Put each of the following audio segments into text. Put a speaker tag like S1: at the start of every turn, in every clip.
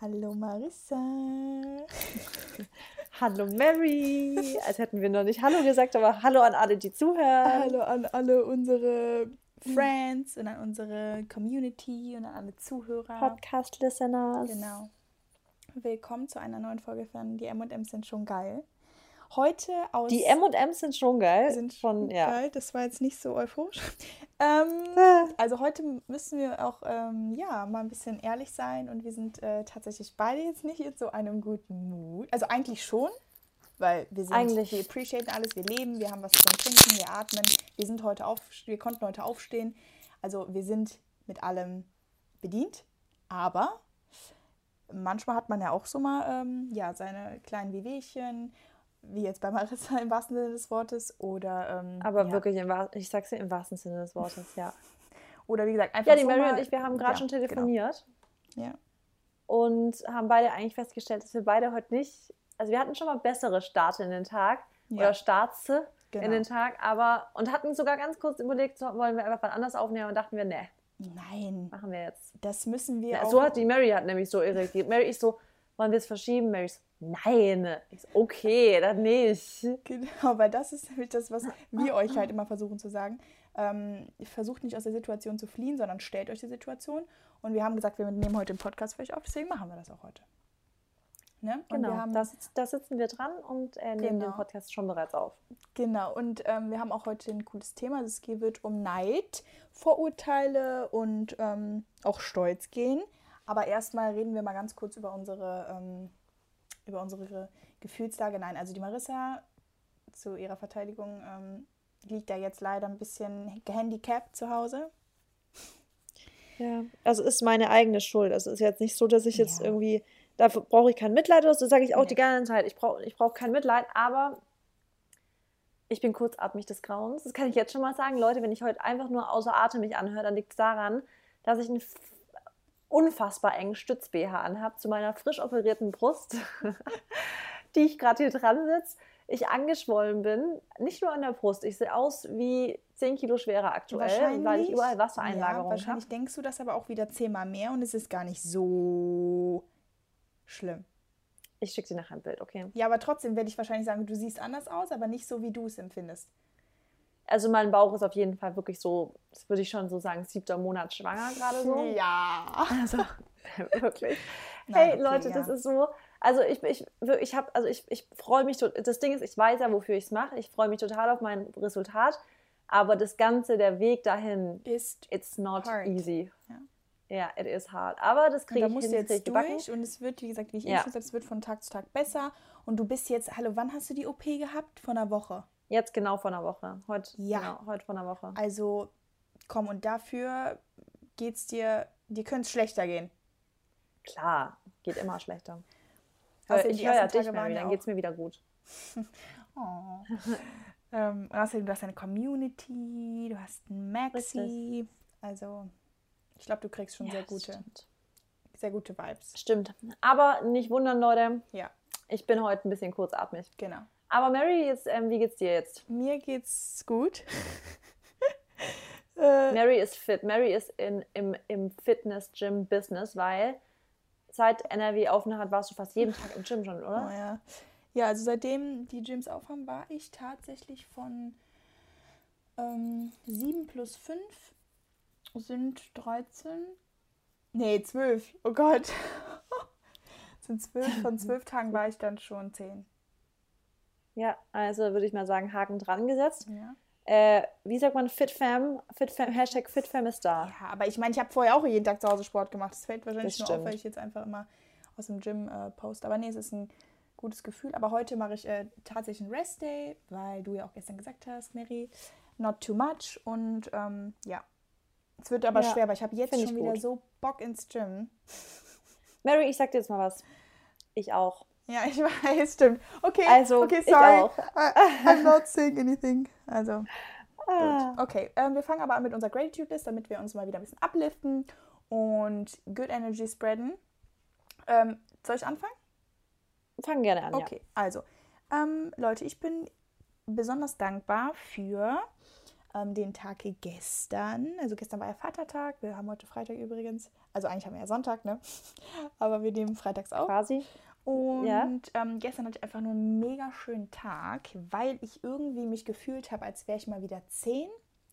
S1: Hallo Marissa.
S2: hallo Mary. Als hätten wir noch nicht Hallo gesagt, aber Hallo an alle, die zuhören.
S1: Hallo an alle unsere Friends und an unsere Community und an alle Zuhörer.
S2: Podcast-Listeners.
S1: Genau. Willkommen zu einer neuen Folge von Die M&M's sind schon geil. Heute aus.
S2: Die M&M's sind schon geil.
S1: Sind schon ja. geil. Das war jetzt nicht so euphorisch. Ähm, ah. also heute müssen wir auch ähm, ja mal ein bisschen ehrlich sein und wir sind äh, tatsächlich beide jetzt nicht in so einem guten Mut. Also eigentlich schon, weil wir sind, eigentlich. wir appreciaten alles, wir leben, wir haben was zum Trinken, wir atmen. Wir sind heute auf, wir konnten heute aufstehen. Also wir sind mit allem bedient, aber manchmal hat man ja auch so mal ähm, ja seine kleinen Wehwehchen wie jetzt bei Marissa im wahrsten Sinne des Wortes oder. Ähm,
S2: Aber ja. wirklich, im, ich sag's dir im wahrsten Sinne des Wortes, ja.
S1: Oder wie gesagt, einfach.
S2: Ja, die so Mary und ich, wir haben gerade ja, schon genau. telefoniert.
S1: Genau. Ja.
S2: Und haben beide eigentlich festgestellt, dass wir beide heute nicht. Also, wir hatten schon mal bessere Starte in den Tag. Ja. Oder Starts genau. in den Tag. Aber. Und hatten sogar ganz kurz überlegt, so, wollen wir einfach was anders aufnehmen und dachten wir, ne.
S1: Nein.
S2: Machen wir jetzt.
S1: Das müssen wir
S2: ja, auch. So hat die Mary hat nämlich so irritiert. Mary ist so, wollen wir es verschieben? Mary ist Nein, ist okay, dann nicht.
S1: Genau, weil das ist nämlich das, was wir euch halt immer versuchen zu sagen. Ähm, versucht nicht aus der Situation zu fliehen, sondern stellt euch die Situation. Und wir haben gesagt, wir nehmen heute den Podcast für euch auf, deswegen machen wir das auch heute.
S2: Ne? genau, haben, da, da, sitzen wir dran und äh, nehmen genau. den Podcast schon bereits auf.
S1: Genau, und ähm, wir haben auch heute ein cooles Thema. Es wird um Neid, Vorurteile und ähm, auch Stolz gehen. Aber erstmal reden wir mal ganz kurz über unsere ähm, über unsere Gefühlslage. Nein, also die Marissa zu ihrer Verteidigung ähm, liegt da jetzt leider ein bisschen gehandicapt zu Hause.
S2: Ja, also ist meine eigene Schuld. Also ist jetzt nicht so, dass ich jetzt ja. irgendwie, dafür brauche ich kein Mitleid, das sage ich auch nee. die ganze Zeit. Ich brauche ich brauch kein Mitleid, aber ich bin kurzatmig des Grauens. Das kann ich jetzt schon mal sagen. Leute, wenn ich heute einfach nur außer Atem mich anhöre, dann liegt es daran, dass ich einen unfassbar engen Stütz-BH anhabe zu meiner frisch operierten Brust, die ich gerade hier dran sitze, ich angeschwollen bin, nicht nur an der Brust, ich sehe aus wie 10 Kilo schwerer aktuell, weil ich überall Wassereinlagerung
S1: ja, Wahrscheinlich hab. denkst du das aber auch wieder zehnmal mehr und es ist gar nicht so schlimm.
S2: Ich schicke dir nachher ein Bild, okay?
S1: Ja, aber trotzdem werde ich wahrscheinlich sagen, du siehst anders aus, aber nicht so, wie du es empfindest
S2: also mein Bauch ist auf jeden Fall wirklich so, das würde ich schon so sagen, siebter Monat schwanger gerade so.
S1: Ja.
S2: Also wirklich. Hey okay, Leute, ja. das ist so. Also ich, ich, ich habe, also ich, ich freue mich, das Ding ist, ich weiß ja, wofür ich es mache. Ich freue mich total auf mein Resultat. Aber das Ganze, der Weg dahin,
S1: ist
S2: it's not
S1: hard.
S2: easy.
S1: Ja.
S2: Ja, it is hard. Aber das kriege ich
S1: hin. Jetzt durch und es wird, wie gesagt, wie ich ja. eben schon gesagt, es wird von Tag zu Tag besser. Und du bist jetzt, hallo, wann hast du die OP gehabt? Vor einer Woche.
S2: Jetzt genau vor einer Woche. Heute,
S1: ja.
S2: Genau, heute vor einer Woche.
S1: Also, komm, und dafür geht's dir, dir könnte es schlechter gehen.
S2: Klar, geht immer schlechter. Also ich höre ja dich, Mary, dann geht es mir wieder gut.
S1: oh. ähm, außerdem, du hast eine Community, du hast ein Maxi. Richtig. Also, ich glaube, du kriegst schon ja, sehr gute, stimmt. sehr gute Vibes.
S2: Stimmt. Aber nicht wundern, Leute.
S1: Ja.
S2: Ich bin heute ein bisschen kurzatmig.
S1: Genau.
S2: Aber Mary, jetzt, ähm, wie geht's dir jetzt?
S1: Mir geht's gut.
S2: Äh, Mary ist fit. Mary ist in, im, im Fitness-Gym-Business, weil seit NRW hat, warst du fast jeden Tag im Gym schon, oder?
S1: Oh, ja. ja, also seitdem die Gyms aufhaben, war ich tatsächlich von ähm, 7 plus 5 sind 13. Nee, 12. Oh Gott. sind 12. Von 12 Tagen war ich dann schon 10.
S2: Ja, also würde ich mal sagen, Haken dran gesetzt.
S1: Ja.
S2: Äh, wie sagt man, FitFam, FitFam, Hashtag FitFam ist da.
S1: Ja, aber ich meine, ich habe vorher auch jeden Tag zu Hause Sport gemacht. Das fällt wahrscheinlich das nur auf, weil ich jetzt einfach immer aus dem Gym äh, poste. Aber nee, es ist ein gutes Gefühl. Aber heute mache ich äh, tatsächlich einen Rest-Day, weil du ja auch gestern gesagt hast, Mary, not too much. Und ähm, ja, es wird aber ja, schwer, weil ich habe jetzt schon wieder so Bock ins Gym.
S2: Mary, ich sag dir jetzt mal was. Ich auch.
S1: Ja, ich weiß, stimmt. Okay,
S2: also,
S1: okay, sorry. Ich auch. I, I'm not saying anything. Also, ah. gut. Okay, ähm, wir fangen aber an mit unserer Gratitude List, damit wir uns mal wieder ein bisschen upliften und Good Energy spreaden. Ähm, soll ich anfangen?
S2: Fangen gerne an.
S1: Okay, ja. also, ähm, Leute, ich bin besonders dankbar für ähm, den Tag gestern. Also gestern war ja Vatertag. Wir haben heute Freitag übrigens. Also eigentlich haben wir ja Sonntag, ne? Aber wir nehmen freitags auf. Quasi. Und ja. ähm, gestern hatte ich einfach nur einen mega schönen Tag, weil ich irgendwie mich gefühlt habe, als wäre ich mal wieder zehn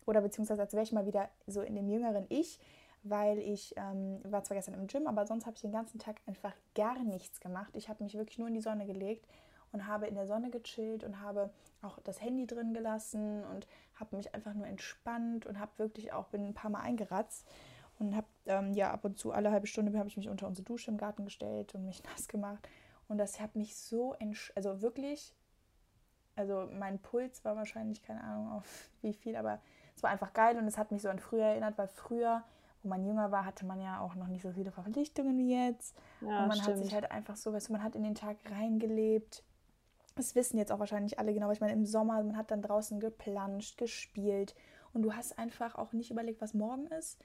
S1: oder beziehungsweise als wäre ich mal wieder so in dem jüngeren Ich, weil ich ähm, war zwar gestern im Gym, aber sonst habe ich den ganzen Tag einfach gar nichts gemacht. Ich habe mich wirklich nur in die Sonne gelegt und habe in der Sonne gechillt und habe auch das Handy drin gelassen und habe mich einfach nur entspannt und habe wirklich auch bin ein paar Mal eingeratzt und habe ähm, ja ab und zu alle halbe Stunde habe ich mich unter unsere Dusche im Garten gestellt und mich nass gemacht und das hat mich so also wirklich also mein Puls war wahrscheinlich keine Ahnung auf wie viel, aber es war einfach geil und es hat mich so an früher erinnert, weil früher wo man jünger war, hatte man ja auch noch nicht so viele Verpflichtungen wie jetzt. Ja, und man stimmt. hat sich halt einfach so, weißt du, man hat in den Tag reingelebt das wissen jetzt auch wahrscheinlich alle genau. Ich meine, im Sommer, man hat dann draußen geplanscht, gespielt und du hast einfach auch nicht überlegt, was morgen ist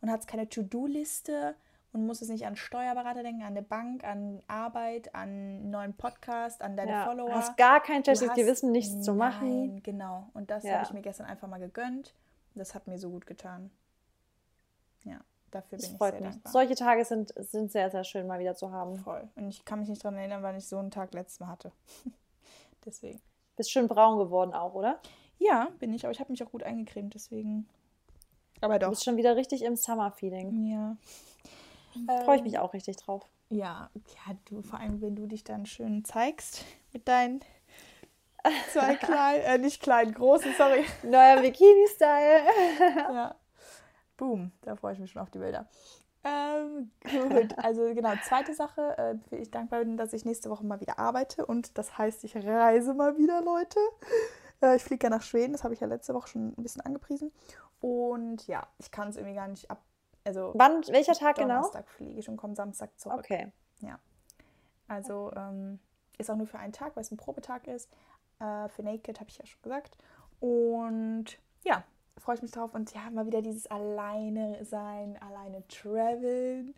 S1: und hast keine To-Do-Liste und musst es nicht an Steuerberater denken, an eine Bank, an Arbeit, an einen neuen Podcast, an deine ja, Follower. Du hast gar kein schlechtes Gewissen, nichts zu machen. Nein, genau. Und das ja. habe ich mir gestern einfach mal gegönnt. Das hat mir so gut getan. Ja, dafür bin das ich
S2: sehr mich. dankbar. Solche Tage sind, sind sehr, sehr schön mal wieder zu haben.
S1: Voll. Und ich kann mich nicht daran erinnern, wann ich so einen Tag letztes Mal hatte. Deswegen.
S2: Bist schön braun geworden auch, oder?
S1: Ja, bin ich, aber ich habe mich auch gut eingecremt, deswegen. Aber
S2: doch. Du bist schon wieder richtig im Summer-Feeling. Ja. Freue ich mich auch richtig drauf.
S1: Ja, ja, du, vor allem, wenn du dich dann schön zeigst mit deinen zwei kleinen, äh, nicht kleinen, großen, sorry. Neuer Bikini-Style. ja. Boom, da freue ich mich schon auf die Bilder. Ähm, gut, also genau, zweite Sache, äh, bin ich dankbar bin, dass ich nächste Woche mal wieder arbeite und das heißt, ich reise mal wieder, Leute. Äh, ich fliege ja nach Schweden, das habe ich ja letzte Woche schon ein bisschen angepriesen. Und ja, ich kann es irgendwie gar nicht ab. Also
S2: Wann, welcher Tag genau?
S1: Donnerstag fliege ich und komme Samstag zurück. Okay. Ja. Also ähm, ist auch nur für einen Tag, weil es ein Probetag ist. Äh, für Naked habe ich ja schon gesagt. Und ja, freue ich mich drauf. Und ja, mal wieder dieses Alleine sein, alleine traveln.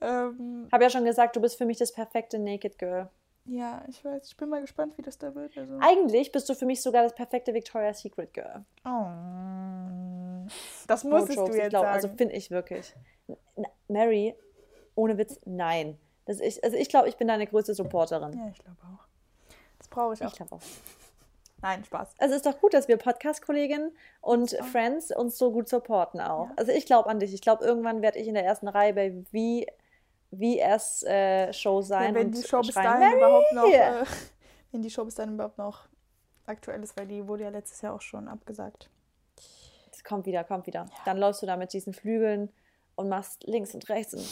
S1: Ähm,
S2: Habe ja schon gesagt, du bist für mich das perfekte Naked Girl.
S1: Ja, ich weiß. Ich bin mal gespannt, wie das da wird. Also.
S2: Eigentlich bist du für mich sogar das perfekte Victoria's Secret Girl. Oh. Das musstest no du jetzt glaub, also sagen. Also finde ich wirklich. Mary, ohne Witz, nein. Das ich, also ich glaube, ich bin deine größte Supporterin.
S1: Ja, ich glaube auch. Das brauche ich auch. Ich glaube auch. Nein, Spaß.
S2: Also ist doch gut, dass wir Podcast-Kolleginnen und ja. Friends uns so gut supporten auch. Ja. Also ich glaube an dich. Ich glaube, irgendwann werde ich in der ersten Reihe bei wie VS äh, Show sein. Ja, wenn die Show bis dahin
S1: überhaupt noch, äh, wenn die Show bis dahin überhaupt noch aktuell ist, weil die wurde ja letztes Jahr auch schon abgesagt.
S2: Kommt wieder, kommt wieder. Dann läufst du da mit diesen Flügeln und machst links und rechts und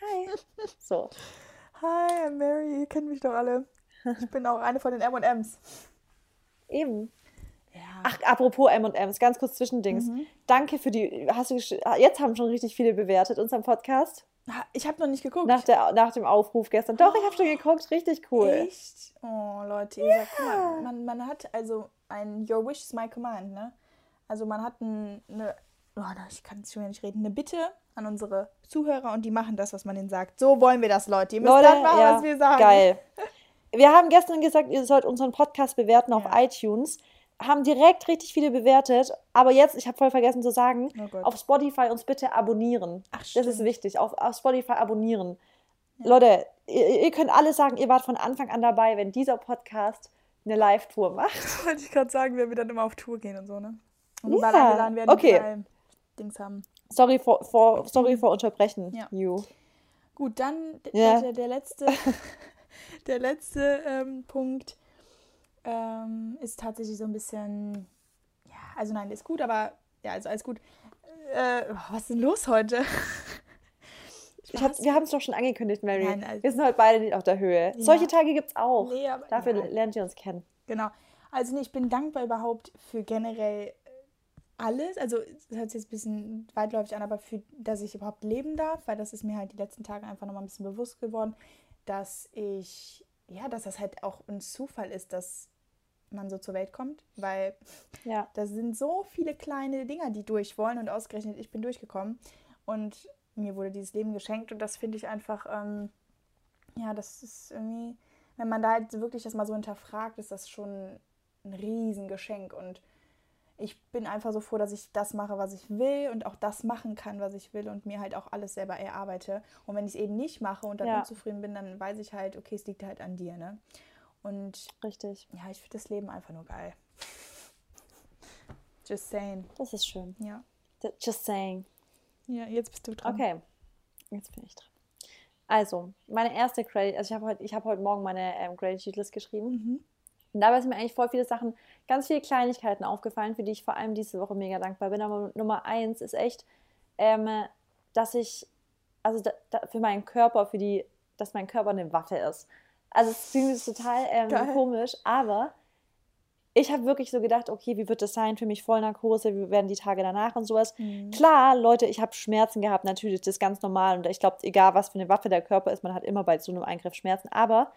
S2: Hi.
S1: So. Hi, I'm Mary, ihr kennt mich doch alle. Ich bin auch eine von den M&Ms.
S2: Eben. Ja. Ach, apropos M&M's, ganz kurz Zwischendings. Mhm. Danke für die, hast du, jetzt haben schon richtig viele bewertet unseren Podcast.
S1: Ich habe noch nicht geguckt.
S2: Nach, der, nach dem Aufruf gestern. Doch, ich habe schon geguckt. Richtig cool. Echt?
S1: Oh, Leute, yeah. guck mal, man, man hat also ein Your Wish is my command, ne? Also man hat ein, eine, oh, ich kann jetzt schon nicht reden, eine Bitte an unsere Zuhörer und die machen das, was man ihnen sagt. So wollen wir das, Leute. Ihr müsst Leute, das machen,
S2: ja, was wir sagen. Geil. Wir haben gestern gesagt, ihr sollt unseren Podcast bewerten auf ja. iTunes. Haben direkt richtig viele bewertet. Aber jetzt, ich habe voll vergessen zu sagen, oh auf Spotify uns bitte abonnieren. Ach, das ist wichtig. Auf, auf Spotify abonnieren. Ja. Leute, ihr, ihr, könnt alle sagen, ihr wart von Anfang an dabei, wenn dieser Podcast eine Live-Tour macht.
S1: Wollte ich gerade sagen, wenn wir dann immer auf Tour gehen und so, ne? Und ja. eingeladen werden, okay. Dings haben.
S2: Sorry vor, for, sorry vor Unterbrechen, ja. you.
S1: Gut, dann ja. der, der letzte der letzte ähm, Punkt ähm, ist tatsächlich so ein bisschen, ja, also nein, ist gut, aber ja, also alles gut. Äh, was ist denn los heute?
S2: Hab, wir haben es doch schon angekündigt, Mary. Nein, also, wir sind heute beide nicht auf der Höhe. Ja. Solche Tage gibt es auch. Nee, Dafür ja. lernt ihr uns kennen.
S1: Genau. Also nee, ich bin dankbar überhaupt für generell alles. Also das hört sich jetzt ein bisschen weitläufig an, aber für, dass ich überhaupt leben darf, weil das ist mir halt die letzten Tage einfach nochmal ein bisschen bewusst geworden, dass ich, ja, dass das halt auch ein Zufall ist, dass man so zur Welt kommt, weil ja. da sind so viele kleine Dinger, die durch wollen und ausgerechnet ich bin durchgekommen und mir wurde dieses Leben geschenkt und das finde ich einfach, ähm, ja, das ist irgendwie, wenn man da halt wirklich das mal so hinterfragt, ist das schon ein Riesengeschenk und ich bin einfach so froh, dass ich das mache, was ich will und auch das machen kann, was ich will und mir halt auch alles selber erarbeite. Und wenn ich es eben nicht mache und dann ja. unzufrieden bin, dann weiß ich halt, okay, es liegt halt an dir, ne? Und
S2: richtig.
S1: Ja, ich finde das Leben einfach nur geil. Just saying.
S2: Das ist schön.
S1: Ja.
S2: Just saying.
S1: Ja, jetzt bist du dran.
S2: Okay, jetzt bin ich dran. Also, meine erste Credit, also ich habe heute, hab heute Morgen meine ähm, Gratitude List geschrieben. Mhm. Und dabei sind mir eigentlich voll viele Sachen, ganz viele Kleinigkeiten aufgefallen, für die ich vor allem diese Woche mega dankbar bin. Aber Nummer eins ist echt, ähm, dass ich, also da, da, für meinen Körper, für die, dass mein Körper eine Waffe ist. Also es ist total ähm, komisch, aber ich habe wirklich so gedacht, okay, wie wird das sein für mich Vollnarkose, wie werden die Tage danach und sowas. Mhm. Klar, Leute, ich habe Schmerzen gehabt, natürlich, das ist ganz normal und ich glaube, egal was für eine Waffe der Körper ist, man hat immer bei so einem Eingriff Schmerzen, aber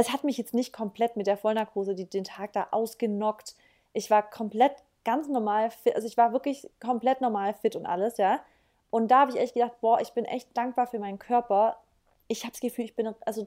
S2: es hat mich jetzt nicht komplett mit der Vollnarkose die, den Tag da ausgenockt. Ich war komplett ganz normal fit, also ich war wirklich komplett normal fit und alles, ja. Und da habe ich echt gedacht, boah, ich bin echt dankbar für meinen Körper. Ich habe das Gefühl, ich bin, also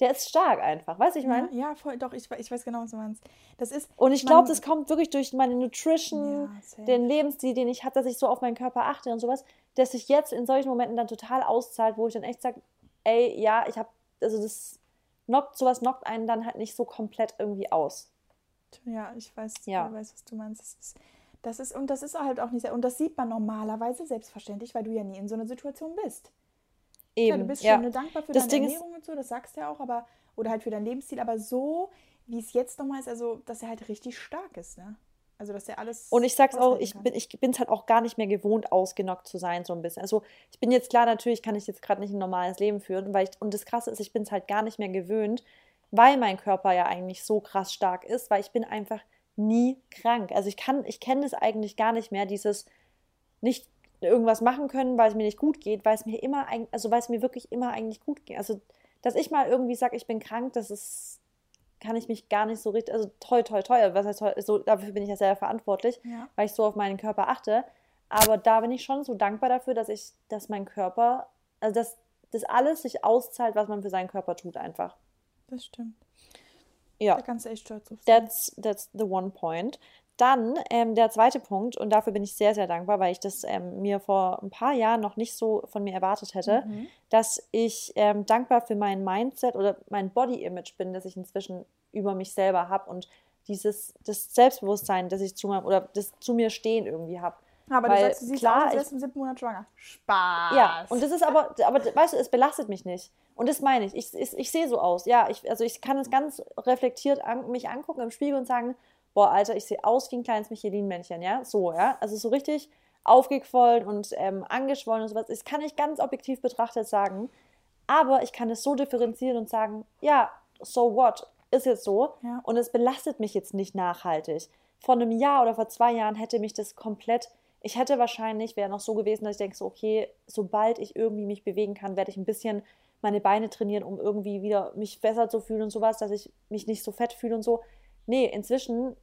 S2: der ist stark einfach, weißt du, ich meine?
S1: Ja, ja, voll, doch, ich, ich weiß genau, was du meinst. Das ist,
S2: und ich glaube, das kommt wirklich durch meine Nutrition, ja, den Lebensstil, den ich habe, dass ich so auf meinen Körper achte und sowas, dass sich jetzt in solchen Momenten dann total auszahlt, wo ich dann echt sage, ey, ja, ich habe, also das knockt, sowas knockt einen dann halt nicht so komplett irgendwie aus.
S1: Ja, ich weiß, ja. ich weiß was du meinst. Das ist, das ist, und das ist halt auch nicht, und das sieht man normalerweise selbstverständlich, weil du ja nie in so einer Situation bist. Eben, Klar, du bist ja. schon dankbar für das deine Ding Ernährung und so, das sagst du ja auch, aber, oder halt für dein Lebensstil, aber so, wie es jetzt nochmal ist, also, dass er halt richtig stark ist, ne? Also, dass er alles.
S2: Und ich sag's auch, ich bin, ich bin es halt auch gar nicht mehr gewohnt, ausgenockt zu sein, so ein bisschen. Also, ich bin jetzt klar, natürlich kann ich jetzt gerade nicht ein normales Leben führen, weil ich, und das Krasse ist, ich bin es halt gar nicht mehr gewöhnt, weil mein Körper ja eigentlich so krass stark ist, weil ich bin einfach nie krank. Also, ich kann, ich kenne es eigentlich gar nicht mehr, dieses nicht irgendwas machen können, weil es mir nicht gut geht, weil es mir immer, also weil es mir wirklich immer eigentlich gut geht. Also, dass ich mal irgendwie sage, ich bin krank, das ist, kann ich mich gar nicht so richtig, also toll, toll, toll, was heißt toll, so, dafür bin ich ja selber verantwortlich, ja. weil ich so auf meinen Körper achte. Aber da bin ich schon so dankbar dafür, dass ich, dass mein Körper, also dass das alles sich auszahlt, was man für seinen Körper tut, einfach.
S1: Das stimmt.
S2: Ja.
S1: Da kannst du echt stolz
S2: auf sein. That's, that's the one point. Dann ähm, der zweite Punkt, und dafür bin ich sehr, sehr dankbar, weil ich das ähm, mir vor ein paar Jahren noch nicht so von mir erwartet hätte, mhm. dass ich ähm, dankbar für mein Mindset oder mein Body-Image bin, das ich inzwischen über mich selber habe und dieses das Selbstbewusstsein, das ich zu meinem oder das zu mir stehen irgendwie habe.
S1: Aber Weil, du sagst, du siehst klar, aus, du im siebten Monat schwanger. Spaß.
S2: Ja, und das ist aber, aber weißt du, es belastet mich nicht. Und das meine ich. Ich, ich, ich sehe so aus. Ja, ich, also ich kann es ganz reflektiert an, mich angucken im Spiegel und sagen, boah, Alter, ich sehe aus wie ein kleines Michelin-Männchen, ja, so, ja, also so richtig aufgequollen und ähm, angeschwollen und sowas. Das kann ich ganz objektiv betrachtet sagen, aber ich kann es so differenzieren und sagen, ja, so what, ist jetzt so ja. und es belastet mich jetzt nicht nachhaltig. Vor einem Jahr oder vor zwei Jahren hätte mich das komplett, ich hätte wahrscheinlich, wäre noch so gewesen, dass ich denke, so, okay, sobald ich irgendwie mich bewegen kann, werde ich ein bisschen meine Beine trainieren, um irgendwie wieder mich besser zu fühlen und sowas, dass ich mich nicht so fett fühle und so nee, inzwischen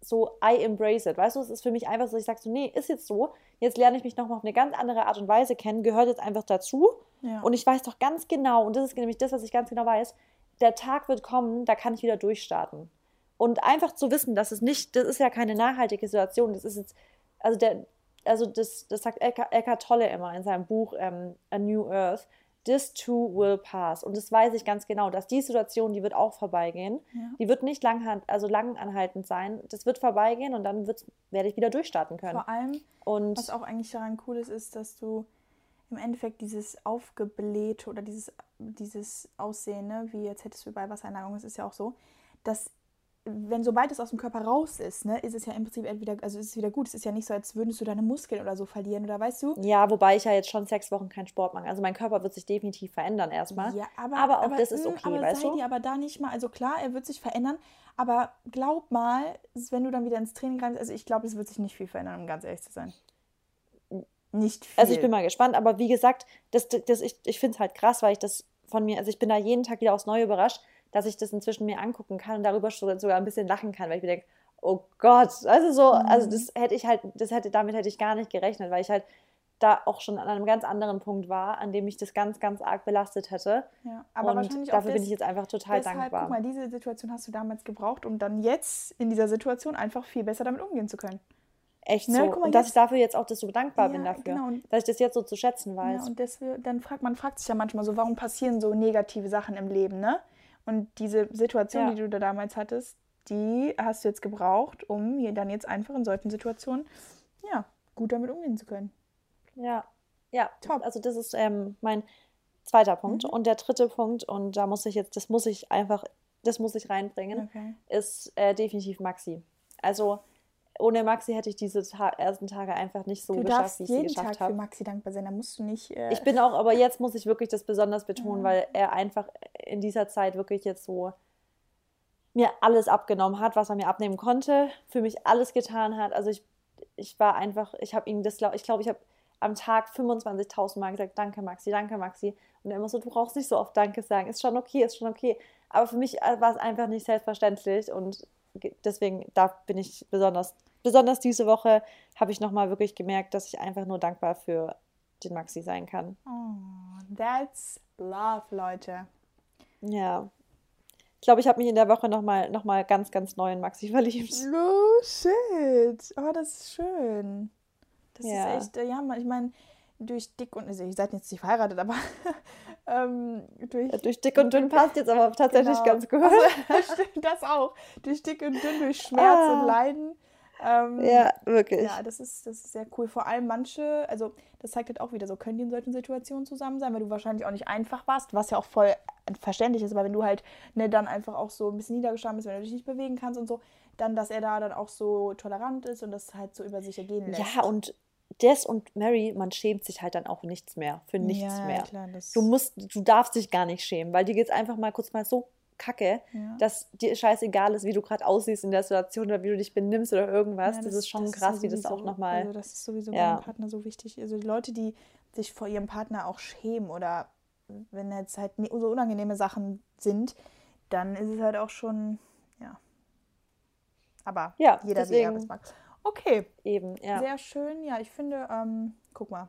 S2: so, I embrace it. Weißt du, es ist für mich einfach so, ich sage so, nee, ist jetzt so. Jetzt lerne ich mich nochmal auf eine ganz andere Art und Weise kennen, gehört jetzt einfach dazu. Ja. Und ich weiß doch ganz genau, und das ist nämlich das, was ich ganz genau weiß, der Tag wird kommen, da kann ich wieder durchstarten. Und einfach zu wissen, dass es nicht, das ist ja keine nachhaltige Situation, das ist jetzt, also der, also das, das sagt Eckhart Tolle immer in seinem Buch ähm, A New Earth, this too will pass. Und das weiß ich ganz genau, dass die Situation, die wird auch vorbeigehen. Ja. Die wird nicht lang, also lang anhaltend sein. Das wird vorbeigehen und dann werde ich wieder durchstarten können.
S1: Vor allem, und was auch eigentlich daran cool ist, ist, dass du im Endeffekt dieses aufgeblähte oder dieses, dieses Aussehen, ne, wie jetzt hättest du bei Wassereinlagerung, das ist ja auch so, dass wenn sobald es aus dem Körper raus ist, ne, ist es ja im Prinzip entweder, also ist es wieder gut. Es ist ja nicht so, als würdest du deine Muskeln oder so verlieren, oder weißt du?
S2: Ja, wobei ich ja jetzt schon sechs Wochen keinen Sport mache. Also mein Körper wird sich definitiv verändern erstmal. Ja, aber, aber auch aber, das ist okay,
S1: aber
S2: weißt
S1: sei du? Dir aber da nicht mal, also klar, er wird sich verändern, aber glaub mal, wenn du dann wieder ins Training rein, also ich glaube, es wird sich nicht viel verändern, um ganz ehrlich zu sein. Nicht viel.
S2: Also ich bin mal gespannt, aber wie gesagt, das, das, ich, ich finde es halt krass, weil ich das von mir, also ich bin da jeden Tag wieder aufs Neue überrascht dass ich das inzwischen mir angucken kann und darüber sogar ein bisschen lachen kann, weil ich mir denke, oh Gott, also so, also mhm. das hätte ich halt, das hätte, damit hätte ich gar nicht gerechnet, weil ich halt da auch schon an einem ganz anderen Punkt war, an dem mich das ganz, ganz arg belastet hätte. Ja, aber und wahrscheinlich dafür
S1: bin ich jetzt einfach total deshalb, dankbar. Guck mal, diese Situation hast du damals gebraucht, um dann jetzt in dieser Situation einfach viel besser damit umgehen zu können.
S2: Echt ne? so. Mal, und dass ich dafür jetzt auch so dankbar ja, bin dafür. Genau. Dass ich das jetzt so zu schätzen weiß.
S1: Ja, und deswegen, dann fragt man fragt sich ja manchmal so, warum passieren so negative Sachen im Leben, ne? Und diese Situation, ja. die du da damals hattest, die hast du jetzt gebraucht, um dann jetzt einfach in solchen Situationen ja, gut damit umgehen zu können.
S2: Ja, ja, top. Also das ist ähm, mein zweiter Punkt. Mhm. Und der dritte Punkt, und da muss ich jetzt, das muss ich einfach, das muss ich reinbringen, okay. ist äh, definitiv Maxi. Also ohne Maxi hätte ich diese Ta ersten Tage einfach nicht so du geschafft, wie ich sie geschafft habe. jeden Tag für
S1: Maxi dankbar sein, da musst du nicht...
S2: Äh ich bin auch, aber jetzt muss ich wirklich das besonders betonen, ja. weil er einfach in dieser Zeit wirklich jetzt so mir alles abgenommen hat, was er mir abnehmen konnte, für mich alles getan hat. Also ich, ich war einfach, ich habe ihm das, ich glaube, ich habe am Tag 25.000 Mal gesagt, danke Maxi, danke Maxi. Und er immer so, du brauchst nicht so oft Danke sagen, ist schon okay, ist schon okay. Aber für mich äh, war es einfach nicht selbstverständlich und deswegen, da bin ich besonders, besonders diese Woche habe ich nochmal wirklich gemerkt, dass ich einfach nur dankbar für den Maxi sein kann.
S1: Oh, that's love, Leute.
S2: Ja. Ich glaube, ich habe mich in der Woche nochmal noch mal ganz, ganz neu in Maxi verliebt.
S1: Oh, shit. Oh, das ist schön. Das ja. ist echt, ja, ich meine, durch dick und, also ihr seid jetzt nicht verheiratet, aber ähm,
S2: durch, ja, durch dick und dünn passt jetzt aber tatsächlich genau. ganz gut.
S1: Also, das auch. Durch dick und dünn, durch Schmerz ah. und Leiden. Ähm,
S2: ja, wirklich.
S1: Ja, das ist, das ist sehr cool. Vor allem manche, also das zeigt halt auch wieder so, können die in solchen Situationen zusammen sein, weil du wahrscheinlich auch nicht einfach warst, was ja auch voll verständlich ist, aber wenn du halt ne, dann einfach auch so ein bisschen niedergeschlagen bist, wenn du dich nicht bewegen kannst und so, dann, dass er da dann auch so tolerant ist und das halt so über sich ergehen
S2: lässt. Ja, und Des und Mary, man schämt sich halt dann auch nichts mehr, für nichts ja, mehr. Klar, du musst, du darfst dich gar nicht schämen, weil dir geht es einfach mal kurz mal so kacke, ja. dass dir scheißegal ist, wie du gerade aussiehst in der Situation oder wie du dich benimmst oder irgendwas. Ja, das, das, ist schon das krass, ist wie das auch nochmal.
S1: Also das ist sowieso ja. beim Partner so wichtig. Also die Leute, die sich vor ihrem Partner auch schämen oder wenn jetzt halt so unangenehme Sachen sind, dann ist es halt auch schon, ja. Aber jeder, deswegen, wie er es mag. Okay.
S2: Eben, ja.
S1: Sehr schön. Ja, ich finde, ähm, guck mal.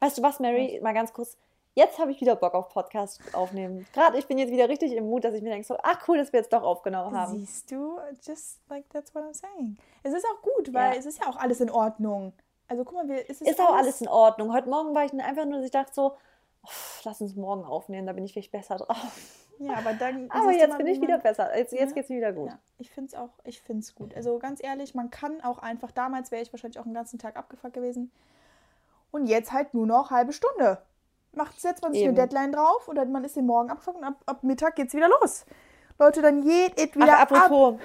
S2: Weißt du was, Mary, mal ganz kurz. Jetzt habe ich wieder Bock auf Podcast aufnehmen. Gerade ich bin jetzt wieder richtig im Mut, dass ich mir denke, so, ach cool, dass wir jetzt doch aufgenommen haben.
S1: Siehst du, just like that's what I'm saying. Es ist auch gut, weil ja. es ist ja auch alles in Ordnung. Also guck mal, wir,
S2: es ist, ist auch alles in Ordnung. Heute Morgen war ich einfach nur, dass ich dachte so, oh, lass uns morgen aufnehmen, da bin ich vielleicht besser drauf.
S1: Ja, aber dann.
S2: aber jetzt bin ich wieder besser. Jetzt, jetzt ja. geht es wieder gut. Ja,
S1: ich finde es auch, ich finde es gut. Also ganz ehrlich, man kann auch einfach, damals wäre ich wahrscheinlich auch den ganzen Tag abgefuckt gewesen. Und jetzt halt nur noch halbe Stunde. Macht setzt man sich eine Deadline drauf oder man ist den Morgen abgefuckt und ab, ab Mittag geht's wieder los. Leute, dann geht es wieder Ach, apropos, ab.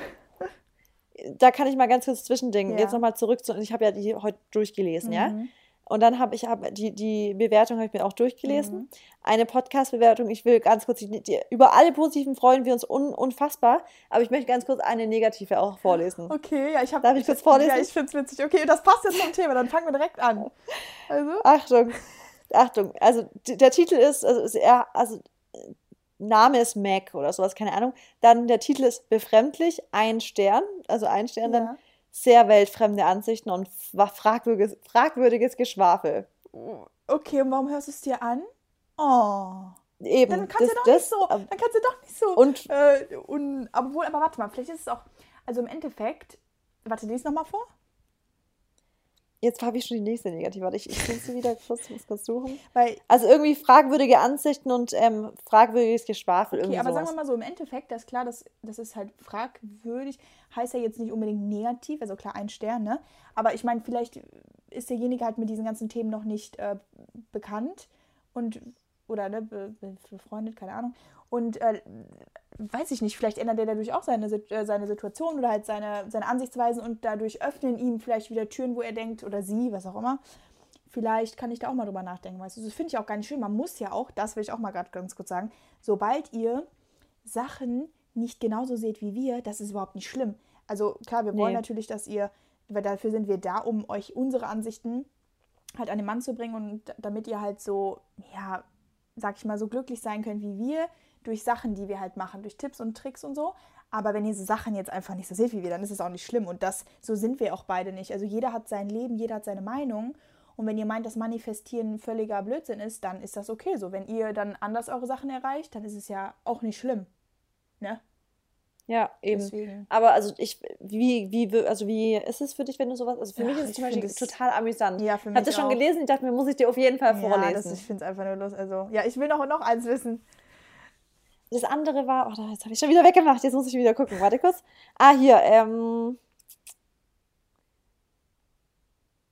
S2: Da kann ich mal ganz kurz zwischendingen. Ja. Jetzt nochmal zurück zu. Ich habe ja die heute durchgelesen, mhm. ja. Und dann habe ich hab die, die Bewertung habe ich mir auch durchgelesen. Mhm. Eine Podcast-Bewertung. Ich will ganz kurz, die, die, über alle positiven freuen wir uns un, unfassbar. Aber ich möchte ganz kurz eine negative auch vorlesen.
S1: Okay, ja, ich habe.
S2: Darf ich kurz vorlesen? Ja,
S1: ich finde es witzig. Okay, das passt jetzt zum Thema. Dann fangen wir direkt an.
S2: Also. Achtung, Achtung. Also der Titel ist, also ist eher, also Name ist Mac oder sowas, keine Ahnung. Dann der Titel ist befremdlich, ein Stern, also ein Stern. Ja. Dann sehr weltfremde Ansichten und fragwürdiges, fragwürdiges Geschwafel.
S1: Okay, und warum hörst du es dir an? Oh. Eben. Dann kannst das, du doch das, nicht so. Dann kannst du doch nicht so. Und, äh, und aber, wohl, aber warte mal, vielleicht ist es auch. Also im Endeffekt. Warte, lies nochmal vor.
S2: Jetzt habe ich schon die nächste Negative. Warte, ich, ich muss sie wieder kurz, muss kurz suchen. Weil, also irgendwie fragwürdige Ansichten und ähm, fragwürdiges Geschwafel.
S1: Okay, aber sowas. sagen wir mal so, im Endeffekt, das ist klar, das, das ist halt fragwürdig, heißt ja jetzt nicht unbedingt negativ, also klar, ein Stern, ne? Aber ich meine, vielleicht ist derjenige halt mit diesen ganzen Themen noch nicht äh, bekannt und oder ne, befreundet, keine Ahnung. Und äh, weiß ich nicht, vielleicht ändert er dadurch auch seine, äh, seine Situation oder halt seine, seine Ansichtsweisen und dadurch öffnen ihm vielleicht wieder Türen, wo er denkt, oder sie, was auch immer. Vielleicht kann ich da auch mal drüber nachdenken. Weißt du, das finde ich auch gar nicht schön. Man muss ja auch, das will ich auch mal gerade ganz kurz sagen, sobald ihr Sachen nicht genauso seht wie wir, das ist überhaupt nicht schlimm. Also klar, wir wollen nee. natürlich, dass ihr, weil dafür sind wir da, um euch unsere Ansichten halt an den Mann zu bringen und damit ihr halt so, ja, sag ich mal, so glücklich sein könnt wie wir durch Sachen, die wir halt machen, durch Tipps und Tricks und so. Aber wenn ihr so Sachen jetzt einfach nicht so seht wie wir, dann ist es auch nicht schlimm. Und das, so sind wir auch beide nicht. Also jeder hat sein Leben, jeder hat seine Meinung. Und wenn ihr meint, dass Manifestieren völliger Blödsinn ist, dann ist das okay so. Wenn ihr dann anders eure Sachen erreicht, dann ist es ja auch nicht schlimm. Ne?
S2: Ja, eben. Deswegen. Aber also ich, wie, wie, also wie ist es für dich, wenn du sowas, also für ja, mich ist es zum Beispiel total amüsant. Ja, für mich Hast du schon gelesen? Ich dachte mir, muss ich dir auf jeden Fall vorlesen.
S1: Ja, das, ich finde es einfach nur los. Also, ja, ich will noch, noch eins wissen.
S2: Das andere war, oh, jetzt habe ich schon wieder weggemacht, jetzt muss ich wieder gucken. Warte kurz. Ah, hier, ähm,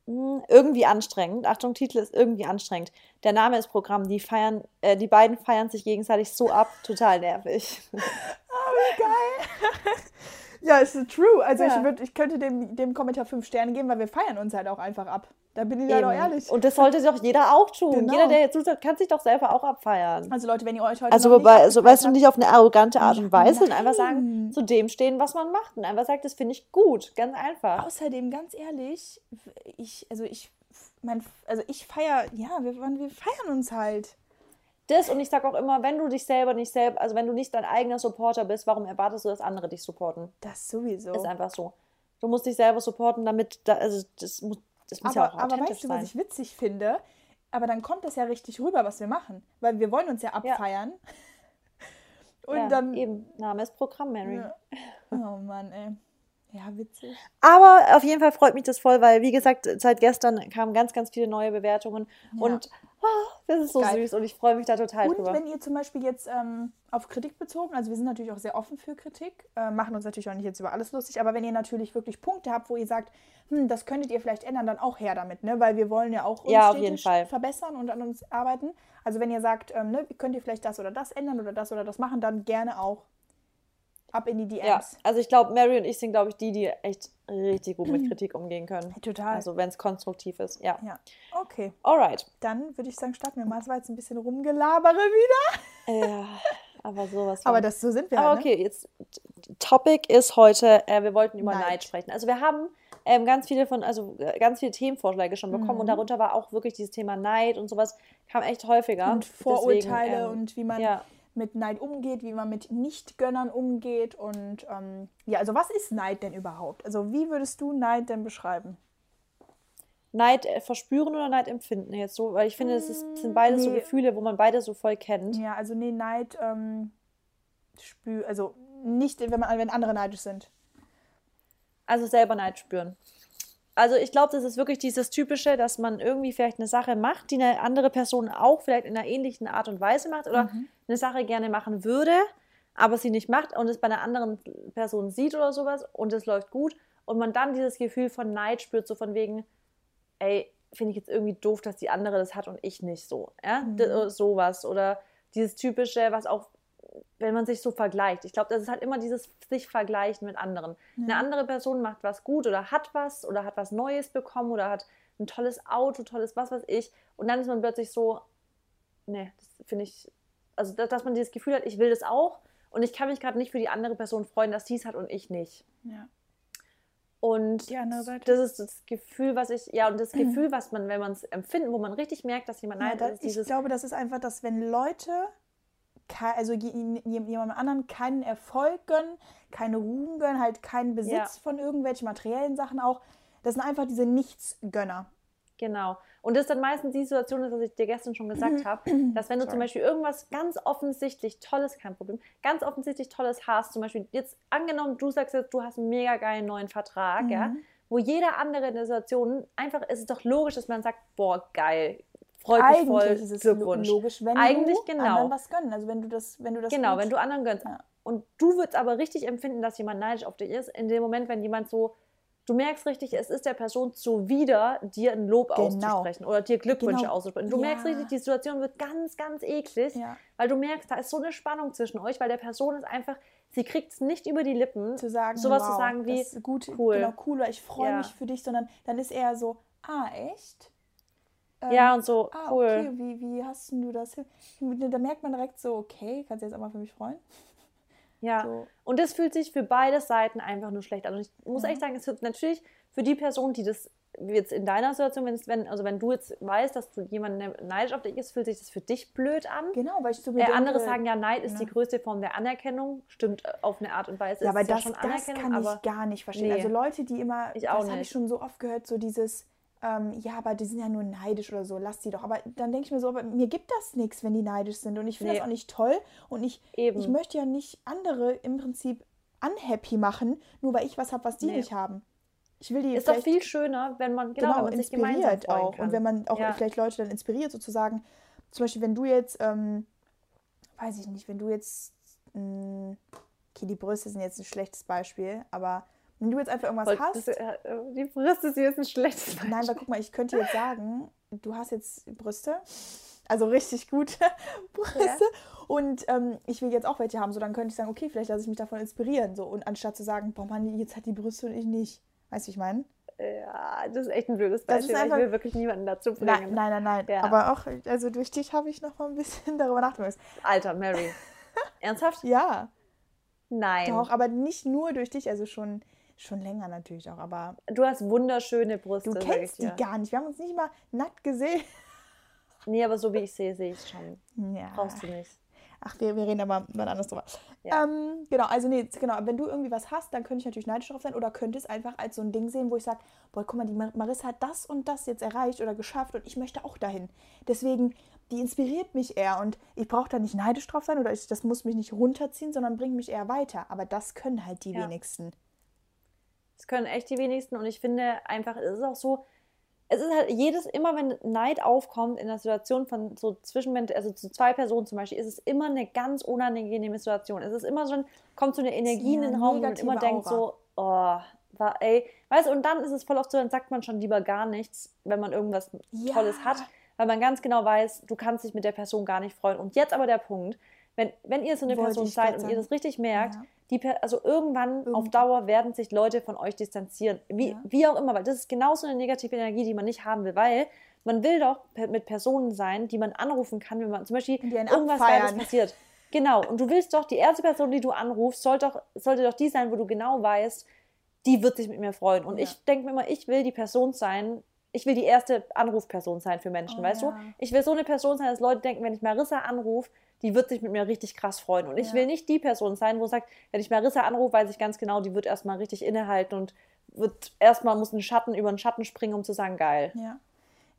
S2: hm, irgendwie anstrengend. Achtung, Titel ist irgendwie anstrengend. Der Name ist Programm. Die feiern, äh, die beiden feiern sich gegenseitig so ab. Total nervig.
S1: Geil. ja, ist true. Also ja. ich, würd, ich könnte dem, dem Kommentar fünf Sterne geben, weil wir feiern uns halt auch einfach ab. Da bin ich ja doch ehrlich.
S2: Und das sollte doch jeder auch tun. Genau. Jeder, der jetzt zuschaut, kann sich doch selber auch abfeiern.
S1: Also Leute, wenn ihr euch heute
S2: Also wobei, also weißt du, nicht auf eine arrogante Art und Weise und einfach sagen, zu dem stehen, was man macht. Und einfach sagt, das finde ich gut. Ganz einfach.
S1: Außerdem, ganz ehrlich, ich, also ich, mein, also ich feiere, ja, wir, wir feiern uns halt.
S2: Das und ich sage auch immer, wenn du dich selber nicht selber, also wenn du nicht dein eigener Supporter bist, warum erwartest du, dass andere dich supporten?
S1: Das sowieso.
S2: Ist einfach so. Du musst dich selber supporten, damit, da, also das muss, das muss
S1: aber,
S2: ja auch
S1: aber weißt du, was ich witzig finde? Aber dann kommt das ja richtig rüber, was wir machen. Weil wir wollen uns ja abfeiern. Ja.
S2: Und ja, dann. Eben, Name ist Programm, Mary.
S1: Ja. Oh Mann, ey. Ja, witzig.
S2: Aber auf jeden Fall freut mich das voll, weil, wie gesagt, seit gestern kamen ganz, ganz viele neue Bewertungen. Ja. Und das ist so Geil. süß und ich freue mich da total
S1: und drüber. Und wenn ihr zum Beispiel jetzt ähm, auf Kritik bezogen, also wir sind natürlich auch sehr offen für Kritik, äh, machen uns natürlich auch nicht jetzt über alles lustig, aber wenn ihr natürlich wirklich Punkte habt, wo ihr sagt, hm, das könntet ihr vielleicht ändern, dann auch her damit, ne? Weil wir wollen ja auch uns
S2: ja,
S1: verbessern und an uns arbeiten. Also wenn ihr sagt, ähm, ne, könnt ihr vielleicht das oder das ändern oder das oder das machen, dann gerne auch ab in die DMs. Ja,
S2: also ich glaube, Mary und ich sind, glaube ich, die, die echt richtig gut mit Kritik umgehen können.
S1: Total.
S2: Also wenn es konstruktiv ist, ja.
S1: Ja, okay.
S2: Alright.
S1: Dann würde ich sagen, starten wir mal. Es war jetzt ein bisschen rumgelabere wieder.
S2: Ja, aber sowas.
S1: Aber das, so sind wir
S2: Aber
S1: halt,
S2: okay, ne? jetzt Topic ist heute, äh, wir wollten über Neid. Neid sprechen. Also wir haben ähm, ganz viele von, also äh, ganz viele Themenvorschläge schon bekommen mhm. und darunter war auch wirklich dieses Thema Neid und sowas kam echt häufiger.
S1: Und Vorurteile Deswegen, ähm, und wie man ja mit Neid umgeht, wie man mit Nichtgönnern umgeht. Und ähm, ja, also was ist Neid denn überhaupt? Also wie würdest du Neid denn beschreiben?
S2: Neid äh, verspüren oder Neid empfinden jetzt so, weil ich finde, ist, das sind beide nee. so Gefühle, wo man beide so voll kennt.
S1: Ja, also nee, Neid ähm, spür, also nicht, wenn man wenn andere neidisch sind.
S2: Also selber Neid spüren. Also ich glaube, das ist wirklich dieses Typische, dass man irgendwie vielleicht eine Sache macht, die eine andere Person auch vielleicht in einer ähnlichen Art und Weise macht oder mhm. eine Sache gerne machen würde, aber sie nicht macht und es bei einer anderen Person sieht oder sowas und es läuft gut und man dann dieses Gefühl von Neid spürt, so von wegen, ey, finde ich jetzt irgendwie doof, dass die andere das hat und ich nicht so. Ja? Mhm. Sowas. Oder dieses Typische, was auch wenn man sich so vergleicht. Ich glaube, das ist halt immer dieses sich vergleichen mit anderen. Ja. Eine andere Person macht was gut oder hat was oder hat was Neues bekommen oder hat ein tolles Auto, tolles was weiß ich. Und dann ist man plötzlich so, nee, das finde ich, also dass man dieses Gefühl hat, ich will das auch und ich kann mich gerade nicht für die andere Person freuen, dass sie es hat und ich nicht.
S1: Ja.
S2: Und das ist das Gefühl, was ich, ja, und das Gefühl, was man, wenn man es empfindet, wo man richtig merkt, dass jemand
S1: ja, ist. Ich glaube, das ist einfach, dass wenn Leute also jemandem anderen keinen Erfolg gönnen, keine Ruhm gönnen, halt keinen Besitz ja. von irgendwelchen materiellen Sachen auch. Das sind einfach diese Nichtsgönner.
S2: Genau. Und das ist dann meistens die Situation, das, was ich dir gestern schon gesagt habe, dass wenn du Sorry. zum Beispiel irgendwas ganz offensichtlich Tolles, kein Problem, ganz offensichtlich Tolles hast, zum Beispiel jetzt angenommen, du sagst jetzt, du hast einen mega geilen neuen Vertrag, mhm. ja, wo jeder andere in der Situation einfach ist es doch logisch, dass man sagt, boah, geil, freut mich voll, ist es Glückwunsch.
S1: logisch, wenn
S2: Eigentlich,
S1: du
S2: genau.
S1: anderen was gönnen. Also wenn du das, wenn du das
S2: Genau, wenn du anderen gönnst. Ja. Und du würdest aber richtig empfinden, dass jemand neidisch auf dich ist, in dem Moment, wenn jemand so, du merkst richtig, es ist der Person zuwider, dir ein Lob genau. auszusprechen oder dir Glückwünsche genau. auszusprechen. Du ja. merkst richtig, die Situation wird ganz, ganz eklig, ja. weil du merkst, da ist so eine Spannung zwischen euch, weil der Person ist einfach, sie kriegt es nicht über die Lippen,
S1: zu sagen,
S2: sowas
S1: wow,
S2: zu sagen wie,
S1: gut, cool. Genau, cool, ich freue mich für dich, sondern dann ist eher so, ah, echt?
S2: Ähm, ja, und so, ah, cool.
S1: Okay, wie, wie hast du das? Da merkt man direkt so, okay, kannst du jetzt auch mal für mich freuen?
S2: Ja, so. und das fühlt sich für beide Seiten einfach nur schlecht an. Und ich muss ja. echt sagen, es wird natürlich für die Person, die das jetzt in deiner Situation, wenn, also wenn du jetzt weißt, dass du jemanden neidisch auf dich ist, fühlt sich das für dich blöd an.
S1: Genau, weil ich so
S2: mir äh, Andere sagen ja, Neid ist ja. die größte Form der Anerkennung. Stimmt äh, auf eine Art und Weise.
S1: Ja, aber das, ja das kann ich gar nicht verstehen. Nee, also Leute, die immer,
S2: ich auch
S1: das habe ich schon so oft gehört, so dieses, ähm, ja, aber die sind ja nur neidisch oder so, lass die doch. Aber dann denke ich mir so, aber mir gibt das nichts, wenn die neidisch sind. Und ich finde nee. das auch nicht toll. Und ich, ich möchte ja nicht andere im Prinzip unhappy machen, nur weil ich was habe, was die nee. nicht haben. Ich will die
S2: ist doch viel schöner, wenn man genau, genau wenn man
S1: inspiriert auch kann. und wenn man auch ja. vielleicht Leute dann inspiriert sozusagen. Zum Beispiel, wenn du jetzt, ähm, weiß ich nicht, wenn du jetzt, mh, hm, okay, die Brüste sind jetzt ein schlechtes Beispiel, aber wenn du jetzt einfach irgendwas hast. Das,
S2: äh, die Brüste sind jetzt ein schlechtes
S1: Beispiel. Nein, weil guck mal, ich könnte jetzt sagen, du hast jetzt Brüste, also richtig gute Brüste. Ja. Und ähm, ich will jetzt auch welche haben. So, dann könnte ich sagen, okay, vielleicht lasse ich mich davon inspirieren. So, und anstatt zu sagen, boah Mann, jetzt hat die Brüste und ich nicht. Weißt du, wie ich meine?
S2: Ja, das ist echt ein blödes Beispiel. Einfach, ich will wirklich niemanden dazu bringen.
S1: Nein, nein, nein. nein. Ja. Aber auch, also durch dich habe ich noch mal ein bisschen darüber nachgedacht.
S2: Alter, Mary. Ernsthaft?
S1: Ja.
S2: Nein.
S1: Doch, aber nicht nur durch dich, also schon, schon länger natürlich auch. Aber
S2: du hast wunderschöne Brüste.
S1: Du kennst die gar nicht. Wir haben uns nicht mal nackt gesehen.
S2: Nee, aber so wie ich sehe, sehe ich es schon. Ja. Brauchst du nicht.
S1: Ach, wir, wir reden aber mal anders drüber. Ja. Ähm, genau, also nee, genau, wenn du irgendwie was hast, dann könnte ich natürlich neidisch drauf sein oder könnte es einfach als so ein Ding sehen, wo ich sage, boah, guck mal, die Mar Marissa hat das und das jetzt erreicht oder geschafft und ich möchte auch dahin. Deswegen, die inspiriert mich eher und ich brauche da nicht neidisch drauf sein oder ich, das muss mich nicht runterziehen, sondern bringt mich eher weiter. Aber das können halt die ja. wenigsten.
S2: Das können echt die wenigsten und ich finde einfach, es ist auch so, es ist halt jedes, immer wenn Neid aufkommt in der Situation von so Zwischenmensch, also zu zwei Personen zum Beispiel, ist es immer eine ganz unangenehme Situation. Es ist immer schon, kommt so eine Energie in den Raum und immer Aura. denkt so, oh, war, ey, weißt du, und dann ist es voll oft so, dann sagt man schon lieber gar nichts, wenn man irgendwas ja. Tolles hat, weil man ganz genau weiß, du kannst dich mit der Person gar nicht freuen. Und jetzt aber der Punkt, wenn, wenn ihr so eine Wollte Person seid und ihr das richtig merkt, ja die, also irgendwann Irgendwann. auf Dauer werden sich Leute von euch distanzieren. Wie, ja. wie auch immer, weil das ist genauso eine negative Energie, die man nicht haben will, weil man will doch mit Personen sein, die man anrufen kann, wenn man zum Beispiel irgendwas Geiles passiert. Genau, und du willst doch, die erste Person, die du anrufst, soll doch, sollte doch die sein, wo du genau weißt, die wird sich mit mir freuen. Und ja. ich denke mir immer, ich will die Person sein, ich will die erste Anrufperson sein für Menschen, oh, weißt ja. du? Ich will so eine Person sein, dass Leute denken, wenn ich Marissa anrufe, die wird sich mit mir richtig krass freuen. Und ich ja. will nicht die Person sein, wo sagt, wenn ich Marissa anrufe, weiß ich ganz genau, die wird erstmal richtig innehalten und wird erstmal muss ein Schatten über einen Schatten springen, um zu sagen, geil.
S1: Ja.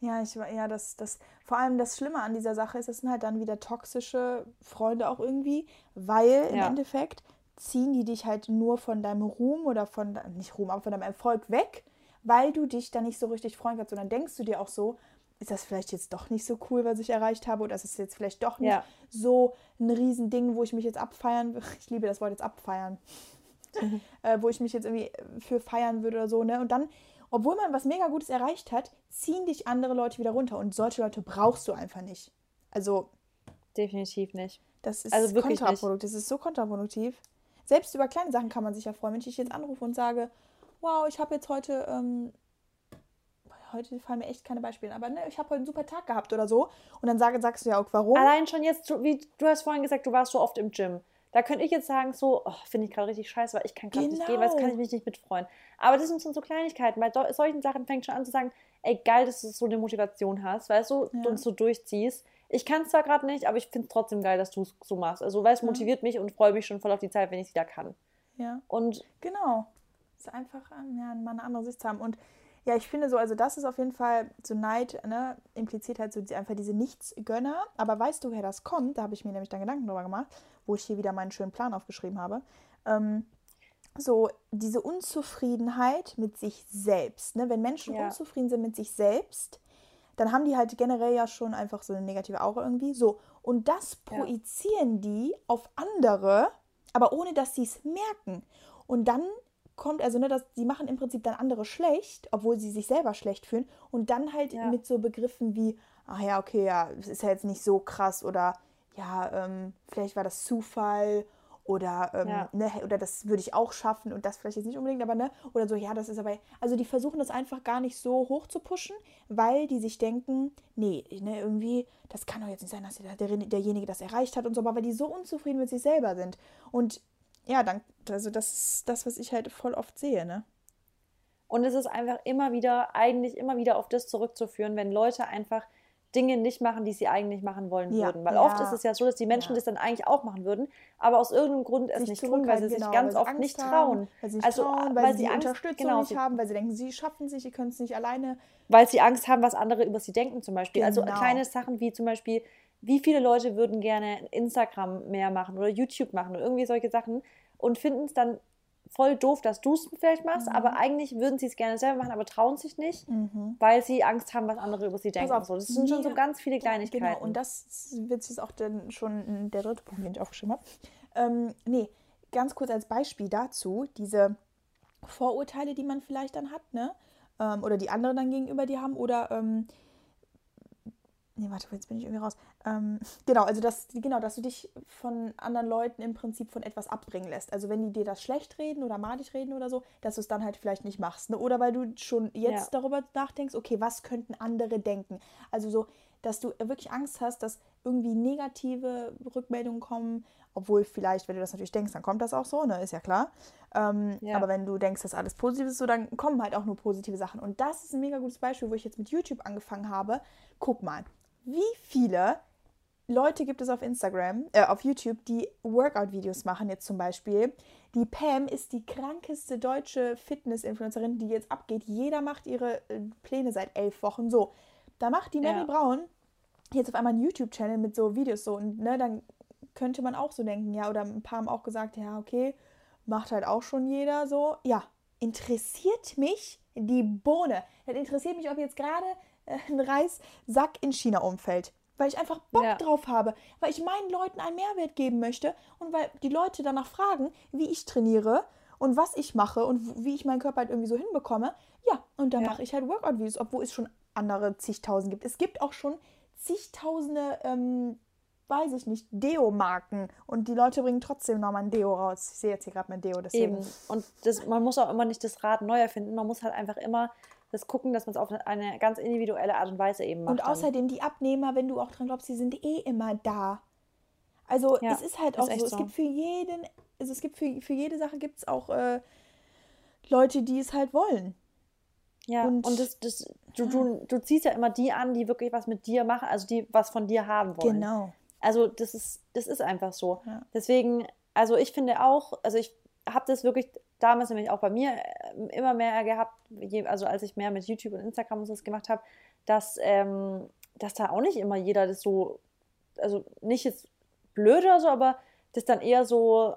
S1: Ja, ich ja, das, das, vor allem das Schlimme an dieser Sache ist, es sind halt dann wieder toxische Freunde auch irgendwie, weil im ja. Endeffekt ziehen die dich halt nur von deinem Ruhm oder von, nicht Ruhm, aber von deinem Erfolg weg, weil du dich dann nicht so richtig freuen kannst. Und dann denkst du dir auch so, ist das vielleicht jetzt doch nicht so cool, was ich erreicht habe, oder ist es jetzt vielleicht doch nicht ja. so ein Riesending, wo ich mich jetzt abfeiern würde. Ich liebe das Wort jetzt abfeiern. Mhm. äh, wo ich mich jetzt irgendwie für feiern würde oder so, ne? Und dann, obwohl man was mega Gutes erreicht hat, ziehen dich andere Leute wieder runter. Und solche Leute brauchst du einfach nicht. Also.
S2: Definitiv nicht.
S1: Das ist also kontraproduktiv. Das ist so kontraproduktiv. Selbst über kleine Sachen kann man sich ja freuen. Wenn ich dich jetzt anrufe und sage, wow, ich habe jetzt heute ähm, heute fallen mir echt keine Beispiele, aber ne, ich habe heute einen super Tag gehabt oder so. Und dann sag, sagst du ja auch, warum.
S2: Allein schon jetzt, wie du hast vorhin gesagt, du warst so oft im Gym. Da könnte ich jetzt sagen, so, oh, finde ich gerade richtig scheiße, weil ich kann gerade genau. nicht gehen, weil es kann ich mich nicht mitfreuen. Aber das sind so Kleinigkeiten. Bei solchen Sachen fängt schon an zu sagen, ey, geil, dass du so eine Motivation hast, weißt du, ja. und so durchziehst. Ich kann es zwar gerade nicht, aber ich finde es trotzdem geil, dass du es so machst. Also, weil es ja. motiviert mich und freue mich schon voll auf die Zeit, wenn ich es wieder kann.
S1: Ja.
S2: Und
S1: genau. Es ist einfach, ja, mal eine andere Sicht zu haben. Und ja, ich finde so, also das ist auf jeden Fall so Neid, ne, impliziert halt so einfach diese Nichtsgönner. Aber weißt du, woher das kommt? Da habe ich mir nämlich dann Gedanken drüber gemacht, wo ich hier wieder meinen schönen Plan aufgeschrieben habe. Ähm, so diese Unzufriedenheit mit sich selbst. Ne? Wenn Menschen ja. unzufrieden sind mit sich selbst, dann haben die halt generell ja schon einfach so eine negative Aura irgendwie. So. Und das projizieren ja. die auf andere, aber ohne dass sie es merken. Und dann kommt, also ne, dass die machen im Prinzip dann andere schlecht, obwohl sie sich selber schlecht fühlen und dann halt ja. mit so Begriffen wie, ach ja, okay, ja, es ist ja jetzt nicht so krass oder ja, ähm, vielleicht war das Zufall oder, ähm, ja. ne, oder das würde ich auch schaffen und das vielleicht jetzt nicht unbedingt, aber ne, oder so, ja, das ist aber, also die versuchen das einfach gar nicht so hoch zu pushen, weil die sich denken, nee, ne, irgendwie, das kann doch jetzt nicht sein, dass der, der, derjenige das erreicht hat und so, aber weil die so unzufrieden mit sich selber sind und ja, dann, also das ist das, was ich halt voll oft sehe, ne?
S2: Und es ist einfach immer wieder, eigentlich immer wieder auf das zurückzuführen, wenn Leute einfach Dinge nicht machen, die sie eigentlich machen wollen ja. würden. Weil ja. oft ist es ja so, dass die Menschen ja. das dann eigentlich auch machen würden, aber aus irgendeinem Grund es sich nicht tun, weil sie genau, sich ganz oft Angst nicht trauen.
S1: Weil sie nicht also, trauen, weil, weil sie, Angst, Unterstützung genau, nicht haben, weil sie denken, sie schaffen sich, sie können es nicht alleine.
S2: Weil sie Angst haben, was andere über sie denken zum Beispiel. Also genau. Also kleine Sachen wie zum Beispiel, wie viele Leute würden gerne Instagram mehr machen oder YouTube machen oder irgendwie solche Sachen und finden es dann voll doof, dass du es vielleicht machst, mhm. aber eigentlich würden sie es gerne selber machen, aber trauen sich nicht, mhm. weil sie Angst haben, was andere über sie denken. Auf, so. Das sind schon so ganz viele Kleinigkeiten. Genau,
S1: und das wird jetzt auch dann schon der dritte Punkt, den ich aufgeschrieben habe. Ähm, nee, ganz kurz als Beispiel dazu, diese Vorurteile, die man vielleicht dann hat, ne? Ähm, oder die andere dann gegenüber dir haben, oder ähm, Nee, warte, jetzt bin ich irgendwie raus. Ähm, genau, also dass, genau, dass du dich von anderen Leuten im Prinzip von etwas abbringen lässt. Also wenn die dir das schlecht reden oder malig reden oder so, dass du es dann halt vielleicht nicht machst. Ne? Oder weil du schon jetzt ja. darüber nachdenkst, okay, was könnten andere denken? Also so, dass du wirklich Angst hast, dass irgendwie negative Rückmeldungen kommen, obwohl vielleicht, wenn du das natürlich denkst, dann kommt das auch so, ne, ist ja klar. Ähm, ja. Aber wenn du denkst, dass alles positiv ist, so, dann kommen halt auch nur positive Sachen. Und das ist ein mega gutes Beispiel, wo ich jetzt mit YouTube angefangen habe. Guck mal, wie viele Leute gibt es auf Instagram, äh, auf YouTube, die Workout-Videos machen, jetzt zum Beispiel. Die Pam ist die krankeste deutsche Fitness-Influencerin, die jetzt abgeht. Jeder macht ihre äh, Pläne seit elf Wochen so. Da macht die Mary ja. Braun jetzt auf einmal einen YouTube-Channel mit so Videos so und ne, dann könnte man auch so denken, ja, oder ein paar haben auch gesagt, ja, okay, macht halt auch schon jeder so. Ja, interessiert mich die Bohne. Das interessiert mich, ob jetzt gerade ein Reissack in China umfällt. Weil ich einfach Bock ja. drauf habe, weil ich meinen Leuten einen Mehrwert geben möchte und weil die Leute danach fragen, wie ich trainiere und was ich mache und wie ich meinen Körper halt irgendwie so hinbekomme. Ja, und dann ja. mache ich halt Workout-Videos, obwohl es schon andere zigtausend gibt. Es gibt auch schon zigtausende, ähm, weiß ich nicht, Deo-Marken und die Leute bringen trotzdem nochmal ein Deo raus. Ich sehe jetzt hier gerade mein Deo,
S2: deswegen. Eben. Und das, man muss auch immer nicht das Rad neu erfinden, man muss halt einfach immer das Gucken, dass man es auf eine ganz individuelle Art und Weise eben macht.
S1: Und außerdem die Abnehmer, wenn du auch dran glaubst, die sind eh immer da. Also ja, es ist halt auch ist so, es gibt für jeden, also es gibt für, für jede Sache gibt es auch äh, Leute, die es halt wollen.
S2: Ja, und, und das, das, du, du, du ziehst ja immer die an, die wirklich was mit dir machen, also die was von dir haben wollen. Genau. Also das ist, das ist einfach so. Ja. Deswegen, also ich finde auch, also ich habe das wirklich damals nämlich auch bei mir äh, immer mehr gehabt, also als ich mehr mit YouTube und Instagram und so gemacht habe, dass, ähm, dass da auch nicht immer jeder das so, also nicht jetzt blöd oder so, aber das dann eher so,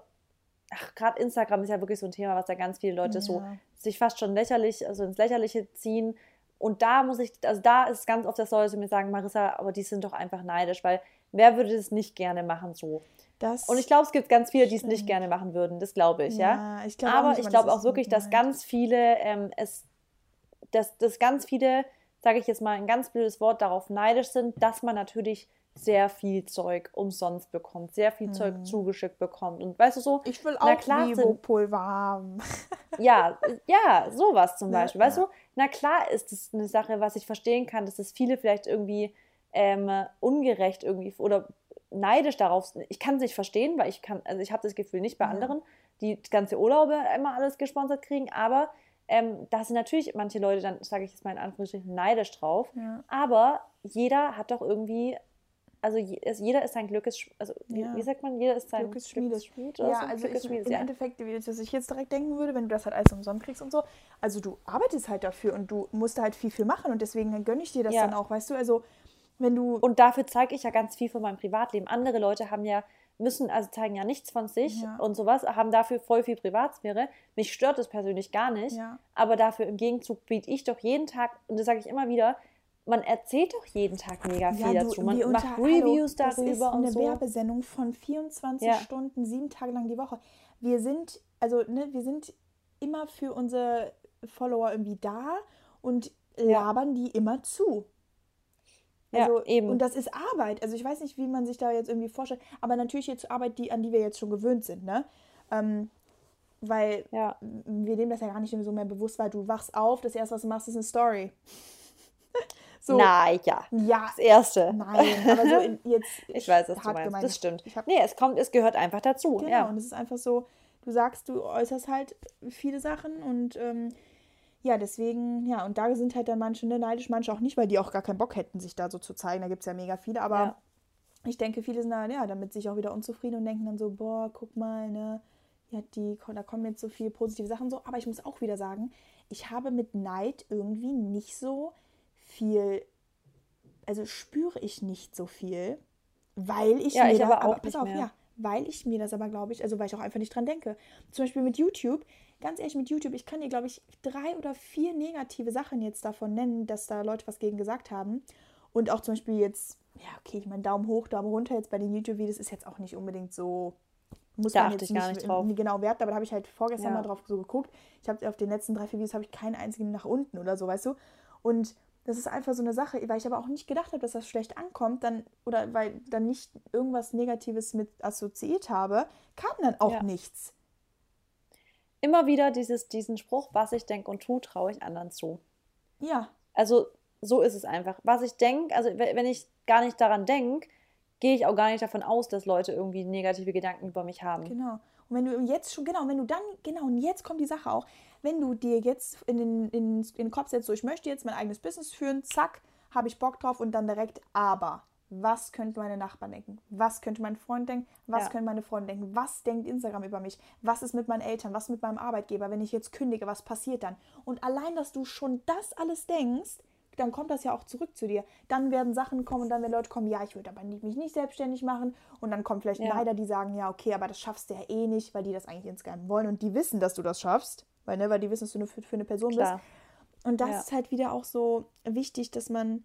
S2: ach, gerade Instagram ist ja wirklich so ein Thema, was da ganz viele Leute ja. so sich fast schon lächerlich, also ins Lächerliche ziehen. Und da muss ich, also da ist ganz oft, dass Leute mir sagen, Marissa, aber die sind doch einfach neidisch, weil wer würde das nicht gerne machen so? Das und ich glaube, es gibt ganz viele, die es nicht gerne machen würden. Das glaube ich, ja. ja? Ich glaub Aber nicht, ich glaube auch wirklich, dass ganz viele ähm, es, dass, dass ganz viele, sage ich jetzt mal ein ganz blödes Wort, darauf neidisch sind, dass man natürlich sehr viel Zeug umsonst bekommt, sehr viel mhm. Zeug zugeschickt bekommt. Und weißt du so,
S1: ich will auch klar Vivopulver haben.
S2: ja, ja, sowas zum Beispiel. Ja, weißt du, na klar ist es eine Sache, was ich verstehen kann, dass es viele vielleicht irgendwie ähm, ungerecht irgendwie oder neidisch darauf. Ich kann es nicht verstehen, weil ich kann, also ich habe das Gefühl nicht bei anderen, die ganze Urlaube immer alles gesponsert kriegen, aber ähm, da sind natürlich manche Leute, dann sage ich jetzt mal in Anführungsstrichen, neidisch drauf. Ja. Aber jeder hat doch irgendwie, also jeder ist sein Glückes, also ja. wie, sagt man, jeder ist sein Glückes Schmied.
S1: Ja, so? also ich, im ja. Endeffekt, was ich jetzt direkt denken würde, wenn du das halt alles umsonst kriegst und so, also du arbeitest halt dafür und du musst halt viel, viel machen und deswegen gönne ich dir das dann auch, weißt du, also wenn du
S2: und dafür zeige ich ja ganz viel von meinem Privatleben. Andere Leute haben ja müssen also zeigen ja nichts von sich ja. und sowas, haben dafür voll viel Privatsphäre. Mich stört das persönlich gar nicht, ja. aber dafür im Gegenzug biete ich doch jeden Tag und das sage ich immer wieder, man erzählt doch jeden Tag mega viel ja, du, dazu. Man macht Reviews
S1: Hallo, darüber das ist eine so. Werbesendung von 24 Stunden, sieben Tage lang die Woche. Wir sind also ne, wir sind immer für unsere Follower irgendwie da und labern die immer zu. Also, ja, eben. Und das ist Arbeit. Also ich weiß nicht, wie man sich da jetzt irgendwie vorstellt, aber natürlich jetzt Arbeit, die, an die wir jetzt schon gewöhnt sind, ne? Ähm, weil ja. wir nehmen das ja gar nicht so mehr bewusst, weil du wachst auf, das erste, was du machst, ist eine Story.
S2: so. Na ja. Ja. Das erste. Nein, aber so in, jetzt. Ich weiß, was du meinst. Gemeint. Das stimmt. Ich hab, nee, es kommt, es gehört einfach dazu.
S1: Genau,
S2: ja.
S1: und es ist einfach so, du sagst, du äußerst halt viele Sachen und ähm, ja, deswegen, ja, und da sind halt dann manche ne, neidisch, manche auch nicht, weil die auch gar keinen Bock hätten, sich da so zu zeigen. Da gibt es ja mega viele, aber ja. ich denke, viele sind da, ja, damit sich auch wieder unzufrieden und denken dann so, boah, guck mal, ne, ja, die, da kommen jetzt so viele positive Sachen so. Aber ich muss auch wieder sagen, ich habe mit Neid irgendwie nicht so viel, also spüre ich nicht so viel, weil ich
S2: ja,
S1: mir
S2: ich
S1: da,
S2: aber auch
S1: aber, pass auf,
S2: mehr.
S1: ja, weil ich mir das aber glaube ich, also weil ich auch einfach nicht dran denke. Zum Beispiel mit YouTube, ganz ehrlich mit YouTube, ich kann dir glaube ich drei oder vier negative Sachen jetzt davon nennen, dass da Leute was gegen gesagt haben. Und auch zum Beispiel jetzt, ja okay, ich meine Daumen hoch, Daumen runter jetzt bei den YouTube-Videos ist jetzt auch nicht unbedingt so muss
S2: Da
S1: man jetzt
S2: ich gar
S1: nicht,
S2: nicht drauf.
S1: genau werten, aber da habe ich halt vorgestern
S2: Ja.
S1: mal drauf so geguckt. Ich habe auf den letzten drei, vier Videos habe ich keinen einzigen nach unten oder so, weißt du? Und das ist einfach so eine Sache, weil ich aber auch nicht gedacht habe, dass das schlecht ankommt, dann oder weil dann nicht irgendwas Negatives mit assoziiert habe, kam dann auch
S2: Ja.
S1: nichts.
S2: Immer wieder dieses, diesen Spruch, was ich denke und tue, traue ich anderen zu.
S1: Ja,
S2: Also so ist es einfach. Was ich denke, also we- wenn ich gar nicht daran denke, gehe ich auch gar nicht davon aus, dass Leute irgendwie negative Gedanken über mich haben.
S1: genau. Und wenn du jetzt schon, genau, wenn du dann, genau, und jetzt kommt die Sache auch, wenn du dir jetzt in den, in, in den Kopf setzt, so ich möchte jetzt mein eigenes Business führen, zack, habe ich Bock drauf und dann direkt, aber, was könnten meine Nachbarn denken? Was könnte mein Freund denken? Was
S2: Ja.
S1: können meine Freunde denken? Was denkt Instagram über mich? Was ist mit meinen Eltern? Was mit meinem Arbeitgeber? Wenn ich jetzt kündige, was passiert dann? Und allein, dass du schon das alles denkst, dann kommt das ja auch zurück zu dir. Dann werden Sachen kommen und dann werden Leute kommen, ja, ich würde aber mich nicht selbstständig machen. Und dann kommen vielleicht
S2: Ja.
S1: Neider, die sagen, ja, okay, aber das schaffst du ja eh nicht, weil die das eigentlich insgeheim wollen und die wissen, dass du das schaffst. Weil, ne, weil die wissen, dass du eine, für, für eine Person
S2: Klar.
S1: bist. Und das
S2: Ja.
S1: ist halt wieder auch so wichtig, dass man